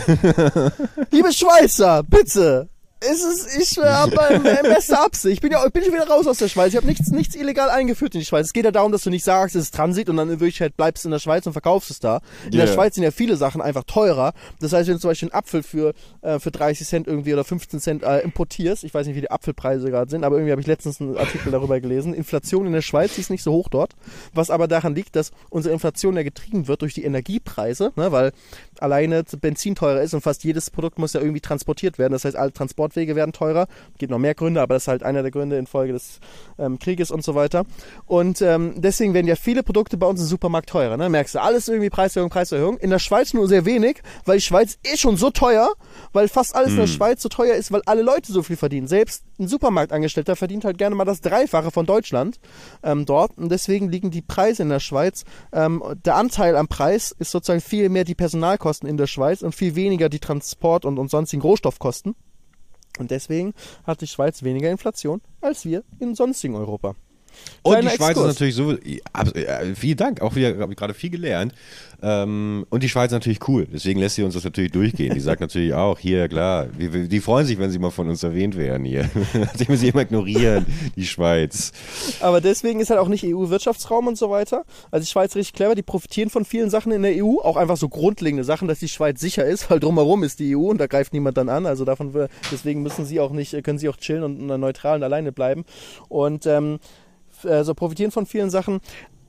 Liebe Schweizer, bitte. Es ist, ich habe äh, [LAUGHS] beste Absicht. Ich bin ja, ich bin schon wieder raus aus der Schweiz. Ich habe nichts, nichts illegal eingeführt in die Schweiz. Es geht ja darum, dass du nicht sagst, es ist Transit und dann in Wirklichkeit bleibst du in der Schweiz und verkaufst es da. In der Yeah. Schweiz sind ja viele Sachen einfach teurer. Das heißt, wenn du zum Beispiel einen Apfel für, äh, für 30 Cent irgendwie oder 15 Cent äh, importierst, ich weiß nicht, wie die Apfelpreise gerade sind, aber irgendwie habe ich letztens einen Artikel darüber gelesen. Inflation in der Schweiz die ist nicht so hoch dort. Was aber daran liegt, dass unsere Inflation ja getrieben wird durch die Energiepreise, ne, weil alleine Benzin teurer ist und fast jedes Produkt muss ja irgendwie transportiert werden. Das heißt, alle Transport Landwege werden teurer. Gibt noch mehr Gründe, aber das ist halt einer der Gründe infolge des ähm, Krieges und so weiter. Und ähm, deswegen werden ja viele Produkte bei uns im Supermarkt teurer. Ne? Merkst du, alles irgendwie Preiserhöhung, Preiserhöhung. In der Schweiz nur sehr wenig, weil die Schweiz ist schon so teuer, weil fast alles in der Schweiz so teuer ist, weil alle Leute so viel verdienen. Selbst ein Supermarktangestellter verdient halt gerne mal das Dreifache von Deutschland ähm, dort. Und deswegen liegen die Preise in der Schweiz. Ähm, der Anteil am Preis ist sozusagen viel mehr die Personalkosten in der Schweiz und viel weniger die Transport- und, und sonstigen Rohstoffkosten. Und deswegen hat die Schweiz weniger Inflation als wir in sonstigen Europa. Und die Schweiz Exkurs. ist natürlich so, äh, vielen Dank, auch wieder, habe ich gerade viel gelernt. Ähm, und die Schweiz ist natürlich cool, deswegen lässt sie uns das natürlich durchgehen. Die sagt [LAUGHS] natürlich auch, hier, klar, die freuen sich, wenn sie mal von uns erwähnt werden hier. [LAUGHS] Nachdem wir sie immer ignorieren, die Schweiz. Aber deswegen ist halt auch nicht EU-Wirtschaftsraum und so weiter. Also die Schweiz ist richtig clever, die profitieren von vielen Sachen in der EU, auch einfach so grundlegende Sachen, dass die Schweiz sicher ist, weil drumherum ist die EU und da greift niemand dann an. Also davon deswegen müssen sie auch nicht, können sie auch chillen und neutral und alleine bleiben. Und ähm, also profitieren von vielen Sachen,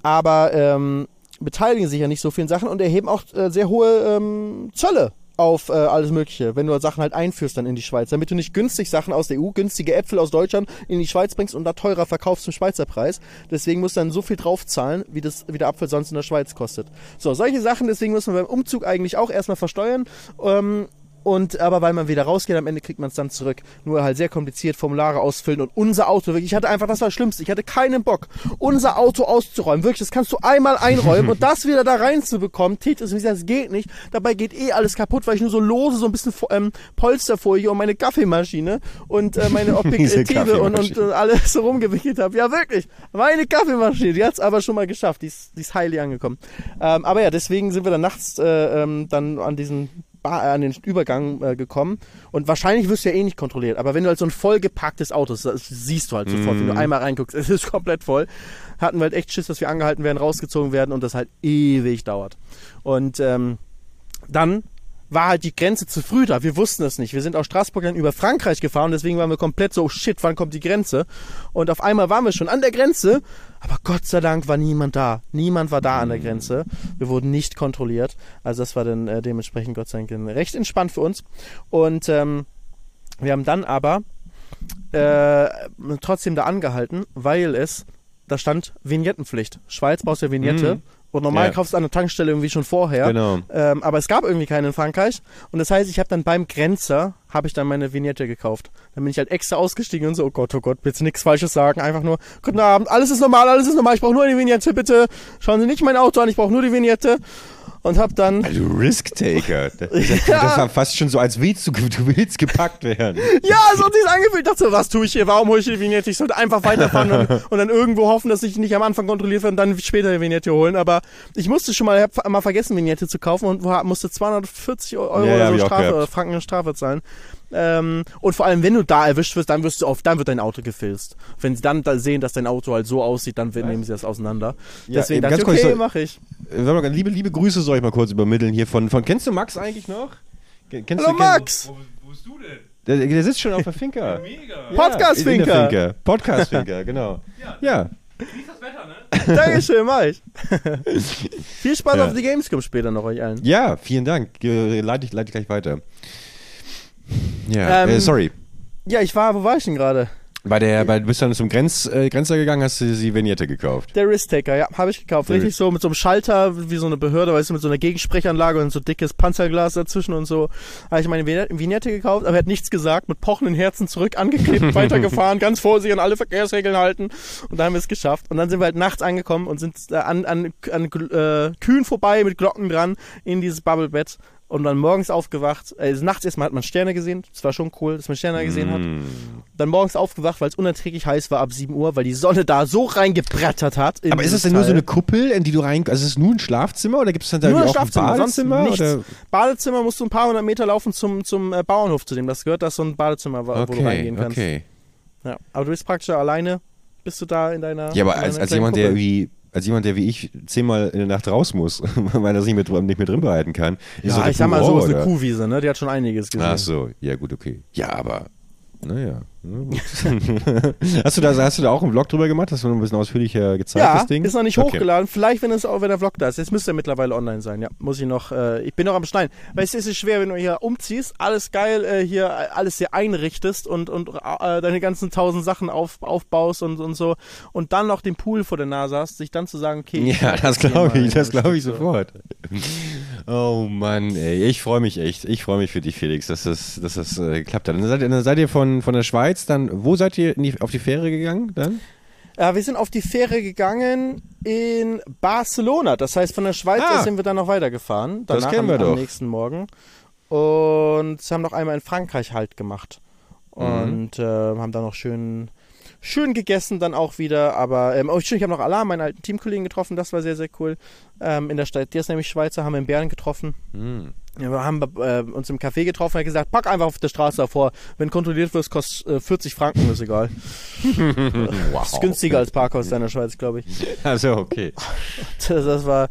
aber ähm, beteiligen sich ja nicht so vielen Sachen und erheben auch äh, sehr hohe ähm, Zölle auf äh, alles Mögliche, wenn du Sachen halt einführst dann in die Schweiz, damit du nicht günstig Sachen aus der EU, günstige Äpfel aus Deutschland in die Schweiz bringst und da teurer verkaufst zum Schweizer Preis. Deswegen musst du dann so viel draufzahlen, wie, das, wie der Apfel sonst in der Schweiz kostet. So, solche Sachen, deswegen muss man beim Umzug eigentlich auch erstmal versteuern. Ähm, und aber weil man wieder rausgeht, am Ende kriegt man es dann zurück. Nur halt sehr kompliziert, Formulare ausfüllen und unser Auto, wirklich, ich hatte einfach, das war das Schlimmste, ich hatte keinen Bock, unser Auto auszuräumen. Wirklich, das kannst du einmal einräumen und [LAUGHS] das wieder da reinzubekommen, Tetris, wie gesagt, das geht nicht. Dabei geht eh alles kaputt, weil ich nur so lose, so ein bisschen ähm, Polsterfolie und meine Kaffeemaschine und äh, meine [LAUGHS] Objektive und, und Kaffeemaschine. äh, alles so rumgewickelt habe. Ja, wirklich. Meine Kaffeemaschine, die hat's aber schon mal geschafft. Die ist, die ist heilig angekommen. Ähm, aber ja, deswegen sind wir dann nachts äh, ähm, dann an diesen Ba- äh, an den Übergang äh, gekommen. Und wahrscheinlich wirst du ja eh nicht kontrolliert, aber wenn du halt so ein vollgepacktes Auto hast, das siehst du halt sofort, wenn du einmal reinguckst, [LAUGHS] es ist komplett voll, hatten wir halt echt Schiss, dass wir angehalten werden, rausgezogen werden und das halt ewig dauert. Und ähm, dann war halt die Grenze zu früh da. Wir wussten es nicht. Wir sind aus Straßburg dann über Frankreich gefahren, deswegen waren wir komplett so, oh shit, wann kommt die Grenze? Und auf einmal waren wir schon an der Grenze, aber Gott sei Dank war niemand da. Niemand war da an der Grenze. Wir wurden nicht kontrolliert. Also das war dann äh, dementsprechend Gott sei Dank recht entspannt für uns. Und ähm, wir haben dann aber äh, trotzdem da angehalten, weil es, da stand Vignettenpflicht. Schweiz brauchst du ja Vignette. Mhm. Und normal Ja. kaufst du an der Tankstelle irgendwie schon vorher. Genau. Ähm, aber es gab irgendwie keine in Frankreich. Und das heißt, ich habe dann beim Grenzer, habe ich dann meine Vignette gekauft. Dann bin ich halt extra ausgestiegen und so, oh Gott, oh Gott, bitte nichts Falsches sagen. Einfach nur, guten Abend, alles ist normal, alles ist normal, ich brauche nur eine Vignette, bitte. Schauen Sie nicht mein Auto an, ich brauche nur die Vignette. Und hab dann, Also Risk-Taker. [LAUGHS] Das, das, das war fast schon so, als willst du, du willst gepackt werden. ja, so hat sich's angefühlt. Ich dachte so, was tue ich hier, warum hole ich die Vignette? Ich sollte einfach weiterfahren [LAUGHS] und, und dann irgendwo hoffen, dass ich nicht am Anfang kontrolliert werde und dann später die Vignette holen. Aber ich musste schon mal, hab mal vergessen, Vignette zu kaufen und musste 240 Euro Ja, oder so Strafe, Franken Strafe zahlen. Ähm, und vor allem, wenn du da erwischt wirst, dann wirst du auf, dann wird dein Auto gefilzt. Wenn sie dann da sehen, dass dein Auto halt so aussieht, dann nehmen sie das auseinander. Ja, Deswegen dachte ich, okay, mach ich. Äh, mal, liebe, liebe Grüße soll ich mal kurz übermitteln hier von, von kennst du Max eigentlich noch? Ke- Kennst Hallo du, Max! Wo, wo bist du denn? Der, der sitzt schon auf der Finca. Mega. Ja, Podcast-Finca. in der Finca. Podcast-Finca, genau. Ja. Wie ist das Wetter, ne? [LAUGHS] [LAUGHS] Dankeschön, mach ich. [LAUGHS] Viel Spaß Ja. auf die Gamescom später noch euch allen. Ja, vielen Dank. Leite ich, leite ich gleich weiter. Ja, Ähm, äh, sorry. Ja, ich war, wo war ich denn gerade? Bei der, bei, du bist dann zum Grenz, äh, Grenzer gegangen, hast du die Vignette gekauft. Der Risk-Taker, ja, habe ich gekauft. Der Richtig so mit so einem Schalter, wie so eine Behörde, weißt du, mit so einer Gegensprechanlage und so dickes Panzerglas dazwischen und so. Habe ich meine Vignette- Vignette gekauft, aber er hat nichts gesagt, mit pochenden Herzen zurück angeklebt, [LAUGHS] weitergefahren, ganz vorsichtig an alle Verkehrsregeln halten. Und dann haben wir es geschafft. Und dann sind wir halt nachts angekommen und sind äh, an, an, an äh, Kühen vorbei mit Glocken dran in dieses Bubblebett. Und dann morgens aufgewacht, äh, nachts erstmal hat man Sterne gesehen. Das war schon cool, dass man Sterne gesehen hat. Mm. Dann morgens aufgewacht, weil es unerträglich heiß war ab 7 Uhr, weil die Sonne da so reingebrettert hat. Aber ist das denn nur so Teil. eine Kuppel, in die du rein, also ist es nur ein Schlafzimmer oder gibt es dann da Nur ein irgendwie auch ein Schlafzimmer, sonst Badezimmer? nichts. Oder? Badezimmer musst du ein paar hundert Meter laufen zum, zum äh, Bauernhof, zu dem das gehört. Das ist so ein Badezimmer, wo wo du Okay, reingehen kannst. okay. Ja. Aber du bist praktisch alleine, bist du da in deiner. Ja, aber als, als jemand, der Kuppel. Als jemand, der wie ich zehnmal in der Nacht raus muss, [LAUGHS] weil er sich nicht, nicht mehr drin behalten kann. ist Ja, ich sag mal so, ist eine? Kuhwiese, ne? Die hat schon einiges gesehen. Ach so, ja gut, okay. Ja, aber naja, hast, du da, hast du da auch einen Vlog drüber gemacht? Hast du noch ein bisschen ausführlicher gezeigt, Ja, das Ding? ist noch nicht Okay. hochgeladen. Vielleicht, wenn es auch, wenn der Vlog da ist. Jetzt müsste er mittlerweile online sein. Ja, muss ich noch. Äh, ich bin noch am Schneiden. Weil es ist schwer, wenn du hier umziehst, alles geil äh, hier, alles hier einrichtest und und äh, deine ganzen tausend Sachen auf, aufbaust und und so und dann noch den Pool vor der Nase hast, sich dann zu sagen, okay. Ja, das glaube ich, das glaube ich sofort. Oh Mann, ey, ich freue mich echt. Ich freue mich für dich, Felix, dass das, dass das äh, geklappt hat. Dann seid, ihr- dann seid ihr von, von der Schweiz dann, wo seid ihr die, auf die Fähre gegangen dann? Ja, wir sind auf die Fähre gegangen in Barcelona. Das heißt, von der Schweiz Ah. aus sind wir dann noch weitergefahren. Das Danach kennen wir am, am doch. nächsten Morgen. Und haben noch einmal in Frankreich Halt gemacht. Mhm. Und äh, haben dann noch schön, schön gegessen dann auch wieder. Aber ähm, oh, ich habe noch Alarm, meinen alten Teamkollegen getroffen. Das war sehr, sehr cool. Ähm, in der Stadt, der ist nämlich Schweizer, haben wir in Bern getroffen. Ja, wir haben äh, uns im Café getroffen. Er hat gesagt, pack einfach auf der Straße davor. Wenn kontrolliert wirst, kostet äh, 40 Franken, ist egal. Wow. [LAUGHS] Ist günstiger als Parkhaus in der Schweiz, glaube ich. Also, okay. Das, das war,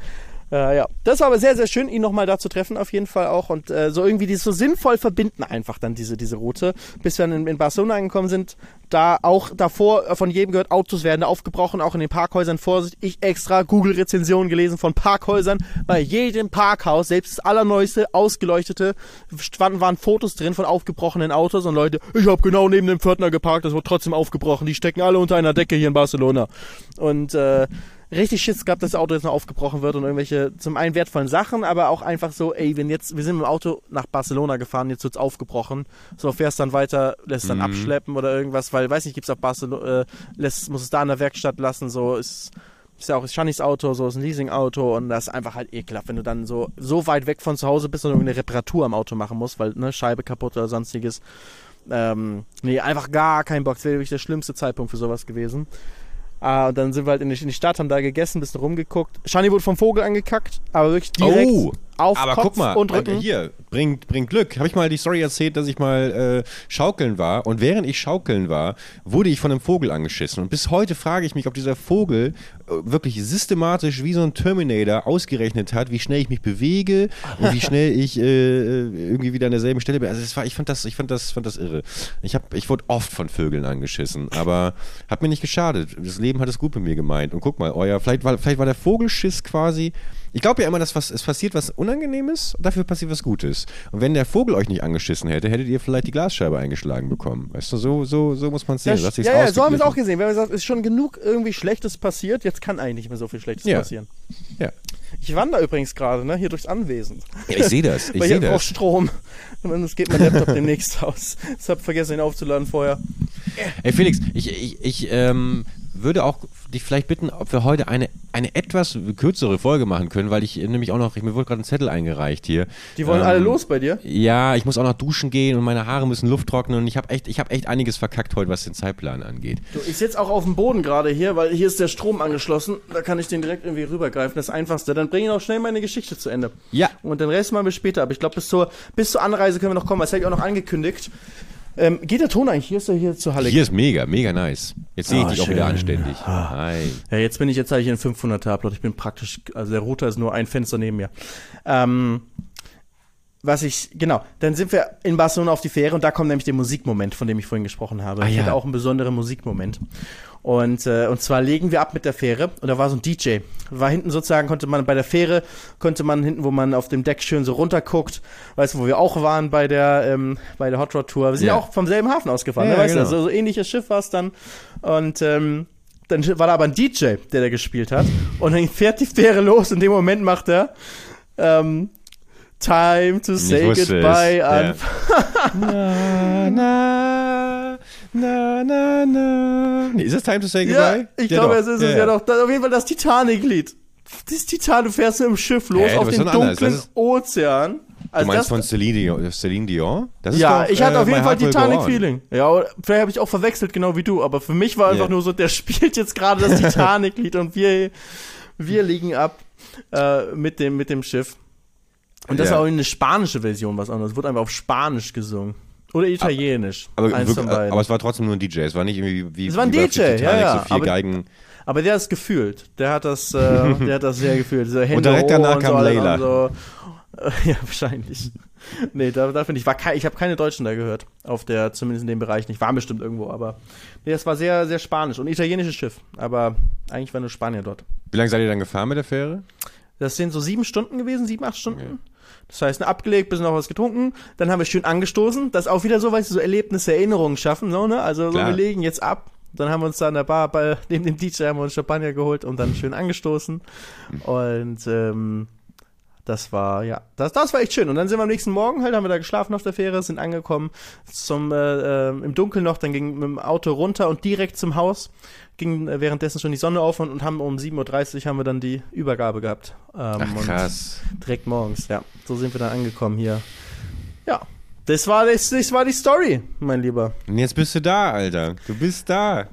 äh, ja. Das war aber sehr, sehr schön, ihn nochmal da zu treffen, auf jeden Fall auch. Und äh, so irgendwie dieses so sinnvoll verbinden einfach dann diese, diese Route. Bis wir dann in, in Barcelona angekommen sind, da auch davor äh, von jedem gehört, Autos werden aufgebrochen, auch in den Parkhäusern. Vorsicht, ich extra Google-Rezensionen gelesen von Parkhäusern. Bei jedem Parkhaus, selbst das allerneueste, ausgeleuchtete, standen, waren Fotos drin von aufgebrochenen Autos und Leute, ich habe genau neben dem Pförtner geparkt, das wurde trotzdem aufgebrochen. Die stecken alle unter einer Decke hier in Barcelona. Und äh, richtig Schiss gehabt, dass das Auto jetzt noch aufgebrochen wird und irgendwelche zum einen wertvollen Sachen, aber auch einfach so, ey, wenn jetzt, wir sind mit dem Auto nach Barcelona gefahren, jetzt wird's aufgebrochen, so fährst dann weiter, lässt dann abschleppen oder irgendwas, weil, weiß nicht, gibt's auf Barcelona, äh, lässt, muss es da in der Werkstatt lassen, so ist, ist ja auch Shannys Auto, so ist ein Leasing-Auto und das ist einfach halt ekelhaft, wenn du dann so, so weit weg von zu Hause bist und irgendeine Reparatur am Auto machen musst, weil, ne, Scheibe kaputt oder sonstiges. Ähm, nee, einfach gar kein Bock. Das wäre wirklich der schlimmste Zeitpunkt für sowas gewesen. Ah, und dann sind wir halt in die, Stadt, haben da gegessen, bisschen rumgeguckt. Shani wurde vom Vogel angekackt, aber wirklich direkt Oh, auf aber Kopf guck mal, und Rücken. äh, hier, bringt, bringt Glück. Habe ich mal die Story erzählt, dass ich mal äh, schaukeln war und während ich schaukeln war, wurde ich von einem Vogel angeschissen. Und bis heute frage ich mich, ob dieser Vogel äh, wirklich systematisch wie so ein Terminator ausgerechnet hat, wie schnell ich mich bewege und wie schnell [LAUGHS] ich äh, irgendwie wieder an derselben Stelle bin. Also das war, ich fand das, ich fand das, fand das irre. Ich, hab, ich wurde oft von Vögeln angeschissen, aber hat mir nicht geschadet. Das Leben hat es gut mit mir gemeint. Und guck mal, euer, vielleicht war, vielleicht war der Vogelschiss quasi ich glaube ja immer, dass was, es passiert was Unangenehmes, dafür passiert was Gutes. Und wenn der Vogel euch nicht angeschissen hätte, hättet ihr vielleicht die Glasscheibe eingeschlagen bekommen. Weißt du, so, so, so muss man es sehen. Ja, ja, ja, so haben wir es auch gesehen. Wir haben gesagt, es ist schon genug irgendwie Schlechtes passiert, jetzt kann eigentlich nicht mehr so viel Schlechtes Ja. passieren. Ja. Ich wandere übrigens gerade, ne, hier durchs Anwesen. ja, ich sehe das. Ich [LAUGHS] Weil sehe hier braucht das. Strom. Und es geht mein Laptop demnächst aus. Ich habe vergessen, ihn aufzuladen vorher. Ey, Felix, ich, ich, ich ähm, würde auch dich vielleicht bitten, ob wir heute eine, eine etwas kürzere Folge machen können, weil ich äh, nämlich auch noch, ich, mir wurde gerade ein Zettel eingereicht hier. Die wollen Ähm, alle los bei dir. Ja, ich muss auch noch duschen gehen und meine Haare müssen Luft trocknen und ich habe echt, ich habe echt einiges verkackt heute, was den Zeitplan angeht. Du, ich sitze auch auf dem Boden gerade hier, weil hier ist der Strom angeschlossen. Da kann ich den direkt irgendwie rübergreifen. Das Einfachste. Dann bringe ich noch schnell meine Geschichte zu Ende. Ja. Und den Rest machen wir später. Aber ich glaube, bis zur, bis zur Anreise können wir noch kommen. Das habe ich auch noch angekündigt. Ähm, geht der Ton eigentlich? Hier ist er hier zur Halle. Hier ist mega, mega nice. Jetzt sehe ich Ah, dich auch schön. wieder anständig. Hi. Ja, jetzt bin ich, jetzt habe ich einen 500er Upload. Ich bin praktisch, also der Router ist nur ein Fenster neben mir. Ähm, was ich, genau, dann sind wir in Barcelona auf die Fähre und da kommt nämlich der Musikmoment, von dem ich vorhin gesprochen habe. Ah, ich ja. hatte auch einen besonderen Musikmoment. Und, äh, und zwar legen wir ab mit der Fähre und da war so ein DJ. War hinten sozusagen, konnte man bei der Fähre, konnte man hinten, wo man auf dem Deck schön so runterguckt, weißt du, wo wir auch waren bei der, ähm, bei der Hot Rod Tour. Wir sind ja, Ja. auch vom selben Hafen ausgefahren, Ja, ne, weißt genau. du, so, so ähnliches Schiff war es dann. Und, ähm, dann war da aber ein DJ, der da gespielt hat. Und dann fährt die Fähre los. In dem Moment macht er ähm, Time to say goodbye es, an. [LAUGHS] Na, na, na, na, na. Nee, ist es Time to Say Ja, Goodbye? ich Ja, glaube, doch. es ist es ja doch. Das, auf jeden Fall das Titanic-Lied. Das Titanic, du fährst mit dem Schiff los du auf den dunklen Ozean. Du Also meinst das, von Celine Dion? Celine Dion? Das ist ja, doch, ich hatte äh, auf jeden Fall. Titanic-Feeling. Ja, vielleicht habe ich auch verwechselt, genau wie du. Aber für mich war einfach Ja. nur so, der [LAUGHS] spielt jetzt gerade das [LAUGHS] Titanic-Lied und wir, wir liegen ab äh, mit, dem, mit dem Schiff. Und das Ja. war auch eine spanische Version, was anderes. Wurde einfach auf Spanisch gesungen. Oder Italienisch. Aber, Eins wirklich, aber es war trotzdem nur ein DJ. Es war nicht irgendwie wie, Es war ein DJ, Titanic, ja, ja, so vier aber- Geigen. Aber der ist gefühlt. Der hat das, äh, [LAUGHS] der hat das sehr gefühlt. So Hände direkt danach und kam so, Layla. waren So, [LAUGHS] ja, wahrscheinlich. nee, da, da finde ich, war ich habe keine Deutschen da gehört. Auf der, zumindest in dem Bereich nicht. War bestimmt irgendwo, aber. Nee, das war sehr, sehr spanisch und italienisches Schiff. Aber eigentlich war nur Spanier dort. Wie lange seid ihr dann gefahren mit der Fähre? Das sind so sieben Stunden gewesen, sieben, acht Stunden. Das heißt, ne, abgelegt, bisschen noch was getrunken, dann haben wir schön angestoßen. Das ist auch wieder so, weißt du, so Erlebnisse, Erinnerungen schaffen, so, ne? Also, so, wir legen jetzt ab. Dann haben wir uns da an der Bar bei [LAUGHS] neben dem DJ haben wir uns Champagner geholt und dann schön angestoßen. Und ähm, das war, ja, das, das war echt schön. Und dann sind wir am nächsten Morgen halt, haben wir da geschlafen auf der Fähre, sind angekommen zum, äh, äh, im Dunkeln noch, dann ging mit dem Auto runter und direkt zum Haus. Ging äh, währenddessen schon die Sonne auf und, und haben um 7.30 Uhr haben wir dann die Übergabe gehabt. Ähm, Ach, und krass. Direkt morgens, ja. So sind wir dann angekommen hier. Ja. Das war, das, das war die Story, mein Lieber. Und jetzt bist du da, Alter. Du bist da.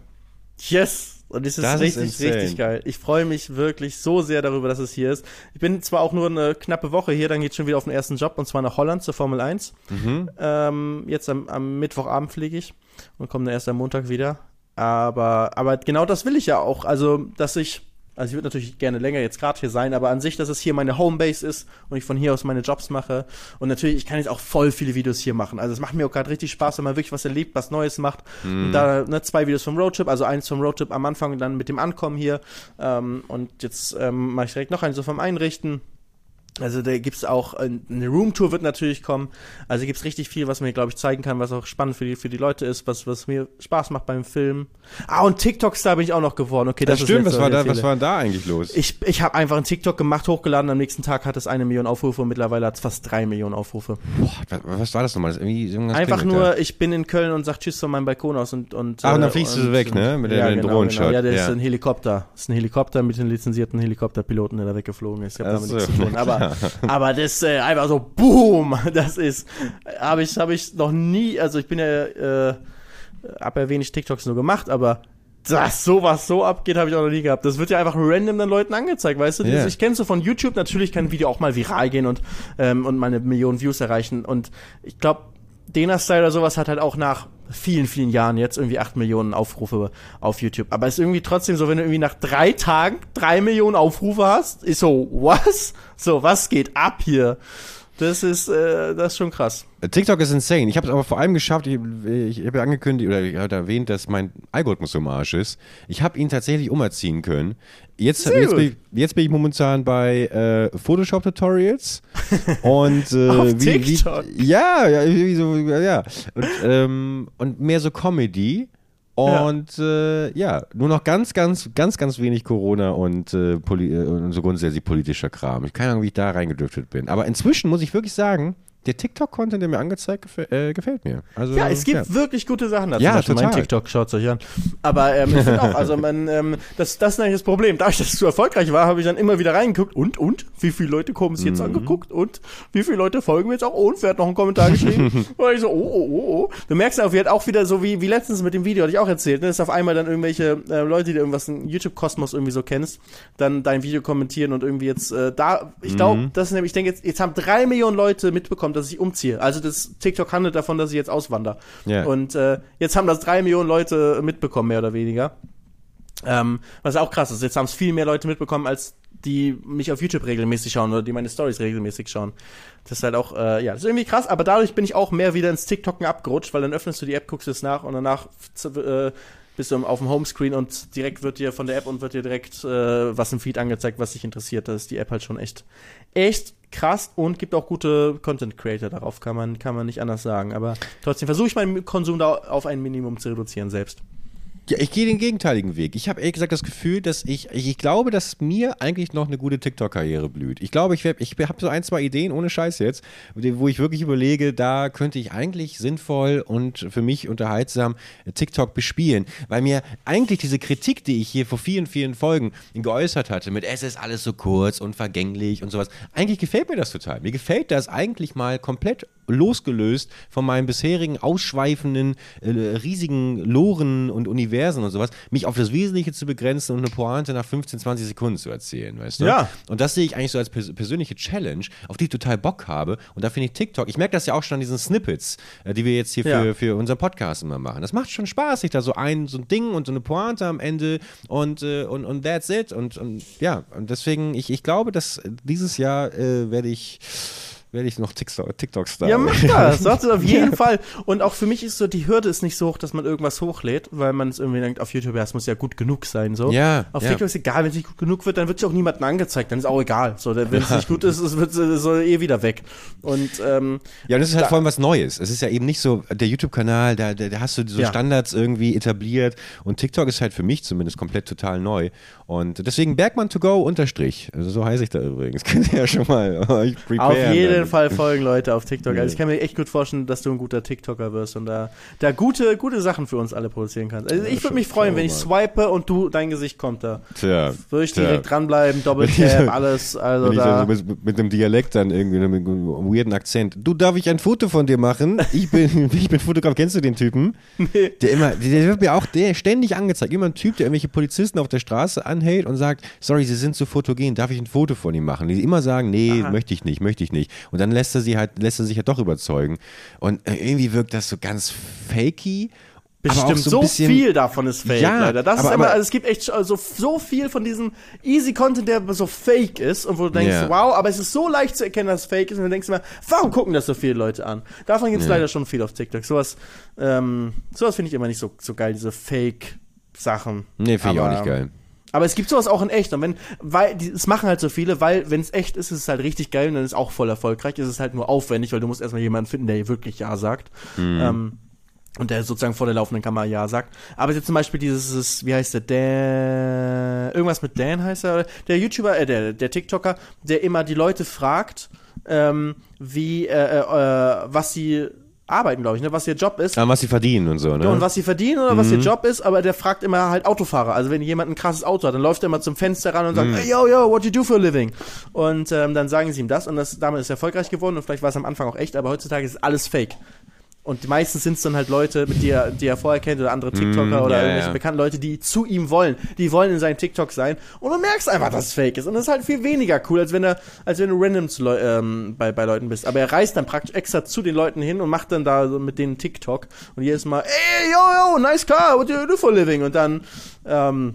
Yes! Und es ist Das ist richtig, insane. richtig geil. Ich freue mich wirklich so sehr darüber, dass es hier ist. Ich bin zwar auch nur eine knappe Woche hier, dann geht schon wieder auf den ersten Job und zwar nach Holland zur Formel 1. Mhm. Ähm, jetzt am, am Mittwochabend fliege ich und komme dann erst am Montag wieder. Aber, aber genau das will ich ja auch. Also, dass ich, also ich würde natürlich gerne länger jetzt gerade hier sein, aber an sich, dass es hier meine Homebase ist und ich von hier aus meine Jobs mache. Und natürlich, ich kann jetzt auch voll viele Videos hier machen. Also es macht mir auch gerade richtig Spaß, wenn man wirklich was erlebt, was Neues macht. Und da ne, zwei Videos vom Roadtrip, also eins vom Roadtrip am Anfang und dann mit dem Ankommen hier. Ähm, und jetzt ähm, mache ich direkt noch eins so vom Einrichten. Also da gibt's auch äh, eine Roomtour wird natürlich kommen. Also gibt's richtig viel, was mir glaube ich zeigen kann, was auch spannend für die für die Leute ist, was was mir Spaß macht beim Film. Ah und TikTok Star bin ich auch noch geworden. Okay, das, Das ist stimmt, jetzt was war, da, was war denn da eigentlich los? Ich, ich habe einfach einen TikTok gemacht, hochgeladen, am nächsten Tag hat es eine Million Aufrufe und mittlerweile hat es fast drei Millionen Aufrufe. Boah, was, was war das nochmal? Das ist Einfach nur, da. ich bin in Köln und sag Tschüss von meinem Balkon aus und. und Ach, und dann äh, fliegst du so weg, ne? Mit ja, dem genau, Drohnenshot. Genau. Ja, der Ja. ist ein Helikopter. Das ist ein Helikopter mit einem lizenzierten Helikopterpiloten, der da weggeflogen ist. Ich habe damit nichts so, zu tun. Aber, [LAUGHS] aber das äh, einfach so, boom, [LAUGHS] das ist, habe ich, habe ich noch nie, also ich bin ja, äh, hab ja wenig TikToks nur gemacht, aber dass sowas so abgeht, habe ich auch noch nie gehabt. Das wird ja einfach random dann Leuten angezeigt, weißt du? Also ich kenne so von YouTube, natürlich kann ein Video auch mal viral gehen und, ähm, und meine Millionen Views erreichen. Und ich glaube, Dena Style oder sowas hat halt auch nach vielen, vielen Jahren jetzt irgendwie acht Millionen Aufrufe auf YouTube. Aber ist irgendwie trotzdem so, wenn du irgendwie nach drei Tagen drei Millionen Aufrufe hast, ist so, was? So, was geht ab hier? Das ist, äh, das ist schon krass. TikTok ist insane. Ich habe es aber vor allem geschafft, ich, ich habe ja angekündigt oder ich habe erwähnt, dass mein Algorithmus so im Arsch ist. Ich habe ihn tatsächlich umerziehen können. Jetzt, jetzt, bin ich, jetzt bin ich momentan bei äh, Photoshop-Tutorials [LAUGHS] und äh, Auf wie, TikTok? Wie, ja, ja, so, ja. Und, ähm, und mehr so Comedy. Und äh, ja, nur noch ganz, ganz, ganz, ganz wenig Corona und, äh, äh, und so grundsätzlich politischer Kram. Ich keine Ahnung, wie ich da reingedriftet bin. Aber inzwischen muss ich wirklich sagen, der TikTok-Content, der mir angezeigt äh, gefällt mir. Also, Ja, es gibt wirklich gute Sachen dazu. Ja, Beispiel Mein total. TikTok, schaut euch an. Aber ähm, ich finde auch, also man, ähm, das, das ist eigentlich das Problem. Da ich das zu erfolgreich war, habe ich dann immer wieder reingeguckt. Und, und? Wie viele Leute kommen es jetzt Mhm. angeguckt? Und wie viele Leute folgen mir jetzt auch? Und wer hat noch einen Kommentar geschrieben? [LAUGHS] und ich so, oh, oh, oh, oh. Du merkst auch, wie hat auch wieder so wie, wie letztens mit dem Video, hatte ich auch erzählt, ne, dass auf einmal dann irgendwelche äh, Leute, die irgendwas im YouTube-Kosmos irgendwie so kennst, dann dein Video kommentieren und irgendwie jetzt äh, da, ich glaube, Mhm. das ist nämlich, ich denke jetzt, jetzt haben drei Millionen Leute mitbekommen, dass ich umziehe. Also das TikTok handelt davon, dass ich jetzt auswandere. Ja. Und äh, jetzt haben das drei Millionen Leute mitbekommen, mehr oder weniger. Ähm, was auch krass ist. Jetzt haben es viel mehr Leute mitbekommen, als die mich auf YouTube regelmäßig schauen oder die meine Stories regelmäßig schauen. Das ist halt auch, äh, ja, das ist irgendwie krass, aber dadurch bin ich auch mehr wieder ins TikToken abgerutscht, weil dann öffnest du die App, guckst es nach und danach äh, bist du auf dem Homescreen und direkt wird dir von der App und wird dir direkt äh, was im Feed angezeigt, was dich interessiert. Da ist die App halt schon echt, echt krass und gibt auch gute Content Creator darauf, kann man, kann man nicht anders sagen. Aber trotzdem versuche ich meinen Konsum da auf ein Minimum zu reduzieren selbst. Ja, ich gehe den gegenteiligen Weg. Ich habe ehrlich gesagt das Gefühl, dass ich, ich, ich glaube, dass mir eigentlich noch eine gute TikTok-Karriere blüht. Ich glaube, ich, ich habe so ein, zwei Ideen, ohne Scheiß jetzt, wo ich wirklich überlege, da könnte ich eigentlich sinnvoll und für mich unterhaltsam TikTok bespielen. Weil mir eigentlich diese Kritik, die ich hier vor vielen, vielen Folgen geäußert hatte, mit es ist alles so kurz und vergänglich und sowas, eigentlich gefällt mir das total. Mir gefällt das eigentlich mal komplett losgelöst von meinen bisherigen ausschweifenden, äh, riesigen Loren und Universen und sowas, mich auf das Wesentliche zu begrenzen und eine Pointe nach 15, 20 Sekunden zu erzählen, weißt du? Ja. Und das sehe ich eigentlich so als pers persönliche Challenge, auf die ich total Bock habe. Und da finde ich TikTok, ich merke das ja auch schon an diesen Snippets, äh, die wir jetzt hier Ja. für, für unseren Podcast immer machen. Das macht schon Spaß, sich da so ein, so ein Ding und so eine Pointe am Ende und, äh, und, und that's it. Und, und ja, und deswegen, ich, ich glaube, dass dieses Jahr äh, werde ich werde ich noch TikTok- TikTok-Star. Ja, mach das. Sagst [LAUGHS] du auf jeden Fall. Und auch für mich ist so, die Hürde ist nicht so hoch, dass man irgendwas hochlädt, weil man es irgendwie denkt, auf YouTube, ja, es muss ja gut genug sein, so. Ja, Auf ja. TikTok ist egal, wenn es nicht gut genug wird, dann wird es auch niemandem angezeigt, dann ist auch egal. So, wenn es nicht gut ist, es wird es soll eh wieder weg. Und, ähm, Ja, und das ist halt Da- vor allem was Neues. Es ist ja eben nicht so, der YouTube-Kanal, da, da, da hast du so Ja. Standards irgendwie etabliert und TikTok ist halt für mich zumindest komplett total neu. Und deswegen Bergmann to go unterstrich. Also so heiße ich da übrigens. [LAUGHS] Könnt ihr ja schon mal euch auf jeden dann. Fall folgen Leute auf TikTok. Also ich kann mir echt gut vorstellen, dass du ein guter TikToker wirst und da, da gute, gute Sachen für uns alle produzieren kannst. Also ich würde mich freuen, wenn ich swipe und du, dein Gesicht kommt da. Tja. Würde ich tja. direkt dranbleiben, Wenn ich Doppeltap, alles, also Wenn da. so mit, mit einem Dialekt dann irgendwie mit einem weirden Akzent. Du, darf ich ein Foto von dir machen? Ich bin, [LAUGHS] ich bin Fotograf. Kennst du den Typen? Nee. Der immer, der wird mir auch der ständig angezeigt. Immer ein Typ, der irgendwelche Polizisten auf der Straße anhält und sagt, sorry, sie sind zu fotogen, darf ich ein Foto von ihm machen? Die immer sagen, nee, Aha. möchte ich nicht, möchte ich nicht. Und dann lässt er sie halt, lässt er sich halt doch überzeugen. Und äh, irgendwie wirkt das so ganz fakey. Bestimmt, so, so, bisschen, viel davon ist fake, Ja, leider. Das aber- ist immer, aber- also es gibt echt so, so viel von diesem easy Content, der so fake ist und wo du denkst, Ja. wow, aber es ist so leicht zu erkennen, dass es fake ist und dann denkst du immer, warum gucken das so viele Leute an? Davon gibt es Ja. leider schon viel auf TikTok. Sowas, ähm, sowas finde ich immer nicht so, so geil, diese Fake-Sachen. Nee, finde ich auch nicht geil. Aber es gibt sowas auch in echt. Und wenn, weil, es machen halt so viele, weil, wenn es echt ist, ist es halt richtig geil und dann ist es auch voll erfolgreich. Es ist halt nur aufwendig, weil du musst erstmal jemanden finden, der wirklich Ja sagt. Mhm. Ähm, und der sozusagen vor der laufenden Kamera Ja sagt. Aber jetzt zum Beispiel dieses, wie heißt der, der, irgendwas mit Dan heißt er? Der YouTuber, äh, der, der TikToker, der immer die Leute fragt, ähm, wie, äh, äh, was sie arbeiten, glaube ich, ne, was ihr Job ist. Aber was sie verdienen und so, ne? Und was sie verdienen oder was ihr Mhm. Job ist, aber der fragt immer halt Autofahrer. Also wenn jemand ein krasses Auto hat, dann läuft er immer zum Fenster ran und sagt, Mhm. hey, yo, yo, what you do for a living? Und ähm, dann sagen sie ihm das und das damit ist er erfolgreich geworden und vielleicht war es am Anfang auch echt, aber heutzutage ist alles fake. Und meistens sind es dann halt Leute, mit die er, die er vorher kennt oder andere TikToker Mhm, oder ja, irgendwelche ja. bekannten Leute, die zu ihm wollen. Die wollen in seinen TikTok sein. Und du merkst einfach, dass es fake ist. Und das ist halt viel weniger cool, als wenn er, als wenn du random zu Leu ähm, bei, bei Leuten bist. Aber er reist dann praktisch extra zu den Leuten hin und macht dann da so mit denen TikTok. Und jedes Mal, ey, yo, yo, nice car, what do you do for a living? Und dann, ähm,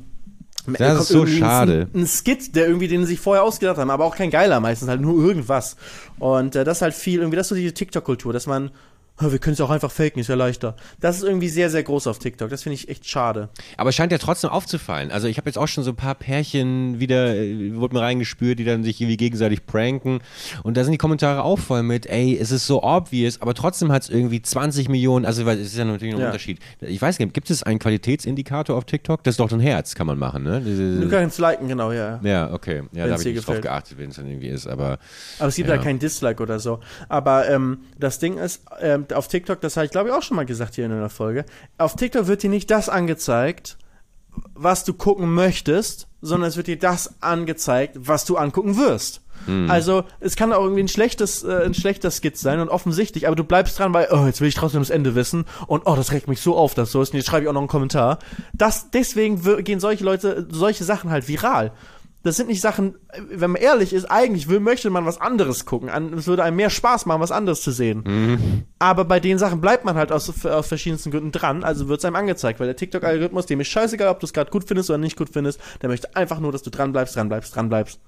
Das ist so schade. Ein, ein Skit, der irgendwie, den sie sich vorher ausgedacht haben, aber auch kein geiler meistens, halt nur irgendwas. Und äh, das ist halt viel, irgendwie, das ist so die TikTok-Kultur, dass man, "Ja, wir können es auch einfach faken, ist ja leichter. Das ist irgendwie sehr, sehr groß auf TikTok. Das finde ich echt schade. Aber es scheint ja trotzdem aufzufallen. Also ich habe jetzt auch schon so ein paar Pärchen wieder, äh, wurde mir reingespürt, die dann sich irgendwie gegenseitig pranken. Und da sind die Kommentare auch voll mit, ey, es ist so obvious, aber trotzdem hat es irgendwie 20 Millionen, also es ist ja natürlich ein Ja. Unterschied. Ich weiß nicht, gibt es einen Qualitätsindikator auf TikTok? Das ist doch ein Herz, kann man machen, ne? Du kannst liken, genau, ja. ja, okay. Ja, da Wenn's habe ich nicht drauf geachtet, wenn es dann irgendwie ist, aber Aber es gibt Ja. da kein Dislike oder so. Aber ähm, das Ding ist, ähm, auf TikTok, das habe ich glaube ich auch schon mal gesagt hier in einer Folge, auf TikTok wird dir nicht das angezeigt, was du gucken möchtest, sondern es wird dir das angezeigt, was du angucken wirst. Also es kann auch irgendwie ein schlechtes, äh, ein schlechter Skit sein und offensichtlich, aber du bleibst dran, weil, oh, jetzt will ich trotzdem das Ende wissen und oh, das regt mich so auf, dass so ist und jetzt schreibe ich auch noch einen Kommentar. Das, deswegen gehen solche Leute, solche Sachen halt viral. Das sind nicht Sachen, äh, wenn man ehrlich ist, eigentlich will, möchte man was anderes gucken. Es würde einem mehr Spaß machen, was anderes zu sehen. Aber bei den Sachen bleibt man halt aus, aus verschiedensten Gründen dran, also wird es einem angezeigt, weil der TikTok-Algorithmus, dem ist scheißegal, ob du es gerade gut findest oder nicht gut findest, der möchte einfach nur, dass du dran bleibst, dran bleibst, dran bleibst.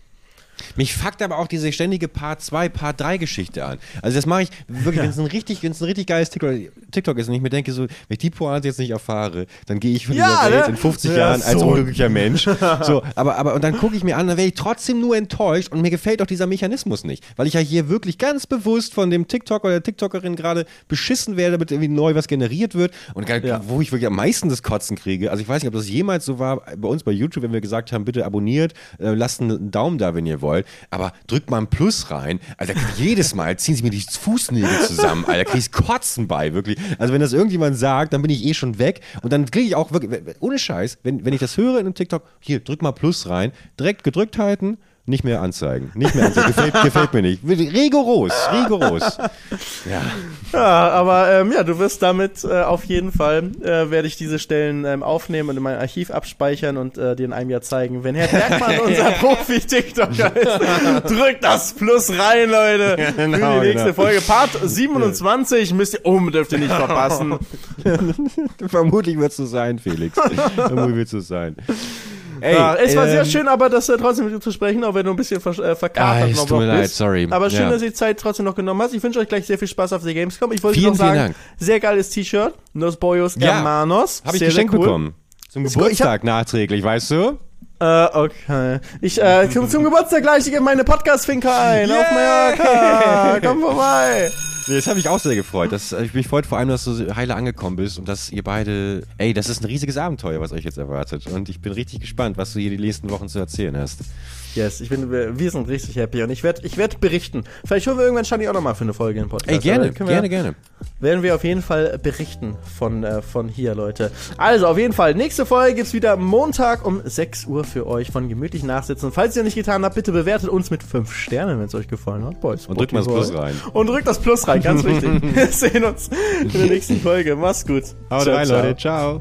Mich fuckt aber auch diese ständige Part 2, Part 3 Geschichte an. Also das mache ich wirklich, [LAUGHS] wenn es ein richtig, wenn es ein richtig geiles TikTok, TikTok ist und ich mir denke so, wenn ich die Pointe jetzt nicht erfahre, dann gehe ich von Ja, dieser Welt ne? in 50 Ja, Jahren als so. unglücklicher Mensch. [LAUGHS] So, aber, aber und dann gucke ich mir an, dann werde ich trotzdem nur enttäuscht und mir gefällt auch dieser Mechanismus nicht, weil ich ja hier wirklich ganz bewusst von dem TikToker oder der TikTokerin gerade beschissen werde, damit irgendwie neu was generiert wird und Ja. wo ich wirklich am meisten das Kotzen kriege. Also ich weiß nicht, ob das jemals so war bei uns bei YouTube, wenn wir gesagt haben, bitte abonniert, äh, lasst einen Daumen da, wenn ihr wollt, aber drückt mal ein Plus rein. Alter, jedes Mal ziehen sie mir die Fußnägel zusammen, Alter, krieg ich Kotzen bei, wirklich. Also wenn das irgendjemand sagt, dann bin ich eh schon weg und dann kriege ich auch wirklich, ohne Scheiß, wenn, wenn ich das höre in einem TikTok, hier, drück mal Plus rein, direkt gedrückt halten, nicht mehr anzeigen. Nicht mehr anzeigen. Gefällt, gefällt mir nicht. Rigoros, rigoros. Ja. Ja, aber ähm, ja, du wirst damit äh, auf jeden Fall, äh, werde ich diese Stellen ähm, aufnehmen und in mein Archiv abspeichern und äh, dir in einem Jahr zeigen. Wenn Herr Bergmann [LAUGHS] unser Profi-TikToker ist, [LAUGHS] drückt das Plus rein, Leute. genau, Für die nächste genau. Folge. Part 27 müsst ihr, oh, dürft ihr nicht [LAUGHS] verpassen. Vermutlich wird es so sein, Felix. Vermutlich wird es so sein. Ey, ja, es war sehr ähm, schön, aber das äh, trotzdem mit dir zu sprechen, auch wenn du ein bisschen ver äh, verkatert Ah, noch tut mir leid, bist. sorry. Aber schön, Ja. dass ihr die Zeit trotzdem noch genommen hast. Ich wünsche euch gleich sehr viel Spaß auf der Gamescom. Ich wollte Vielen, noch sagen, Dank. sehr geiles T-Shirt. Los Boyos Ja, Hermanos. Habe ich sehr, geschenkt sehr cool. bekommen. Zum ich Geburtstag nachträglich, weißt du? Äh, okay. Ich, äh, zum, zum Geburtstag gleich in meine Podcast-Finker ein. Auf Yay! Mallorca. Komm vorbei. Nee, das habe ich auch sehr gefreut. Das, ich mich freut vor allem, dass du heile angekommen bist und dass ihr beide, ey, das ist ein riesiges Abenteuer, was euch jetzt erwartet. Und ich bin richtig gespannt, was du hier die nächsten Wochen zu erzählen hast. Yes, ich bin, wir, sind richtig happy und ich werde ich werd berichten. Vielleicht holen wir irgendwann Shani auch nochmal für eine Folge im Podcast. Ey, gerne, wir- gerne, gerne. werden wir auf jeden Fall berichten von, äh, von hier, Leute. Also, auf jeden Fall, nächste Folge gibt's wieder Montag um 6 Uhr für euch von gemütlich nachsitzen. Falls ihr nicht getan habt, bitte bewertet uns mit 5 Sternen, wenn es euch gefallen hat. Boys, Und drückt mal das Plus rein. Und drückt das Plus rein, ganz [LAUGHS] wichtig. wir sehen uns in der nächsten Folge. Macht's gut. Haut rein. Leute. Ciao.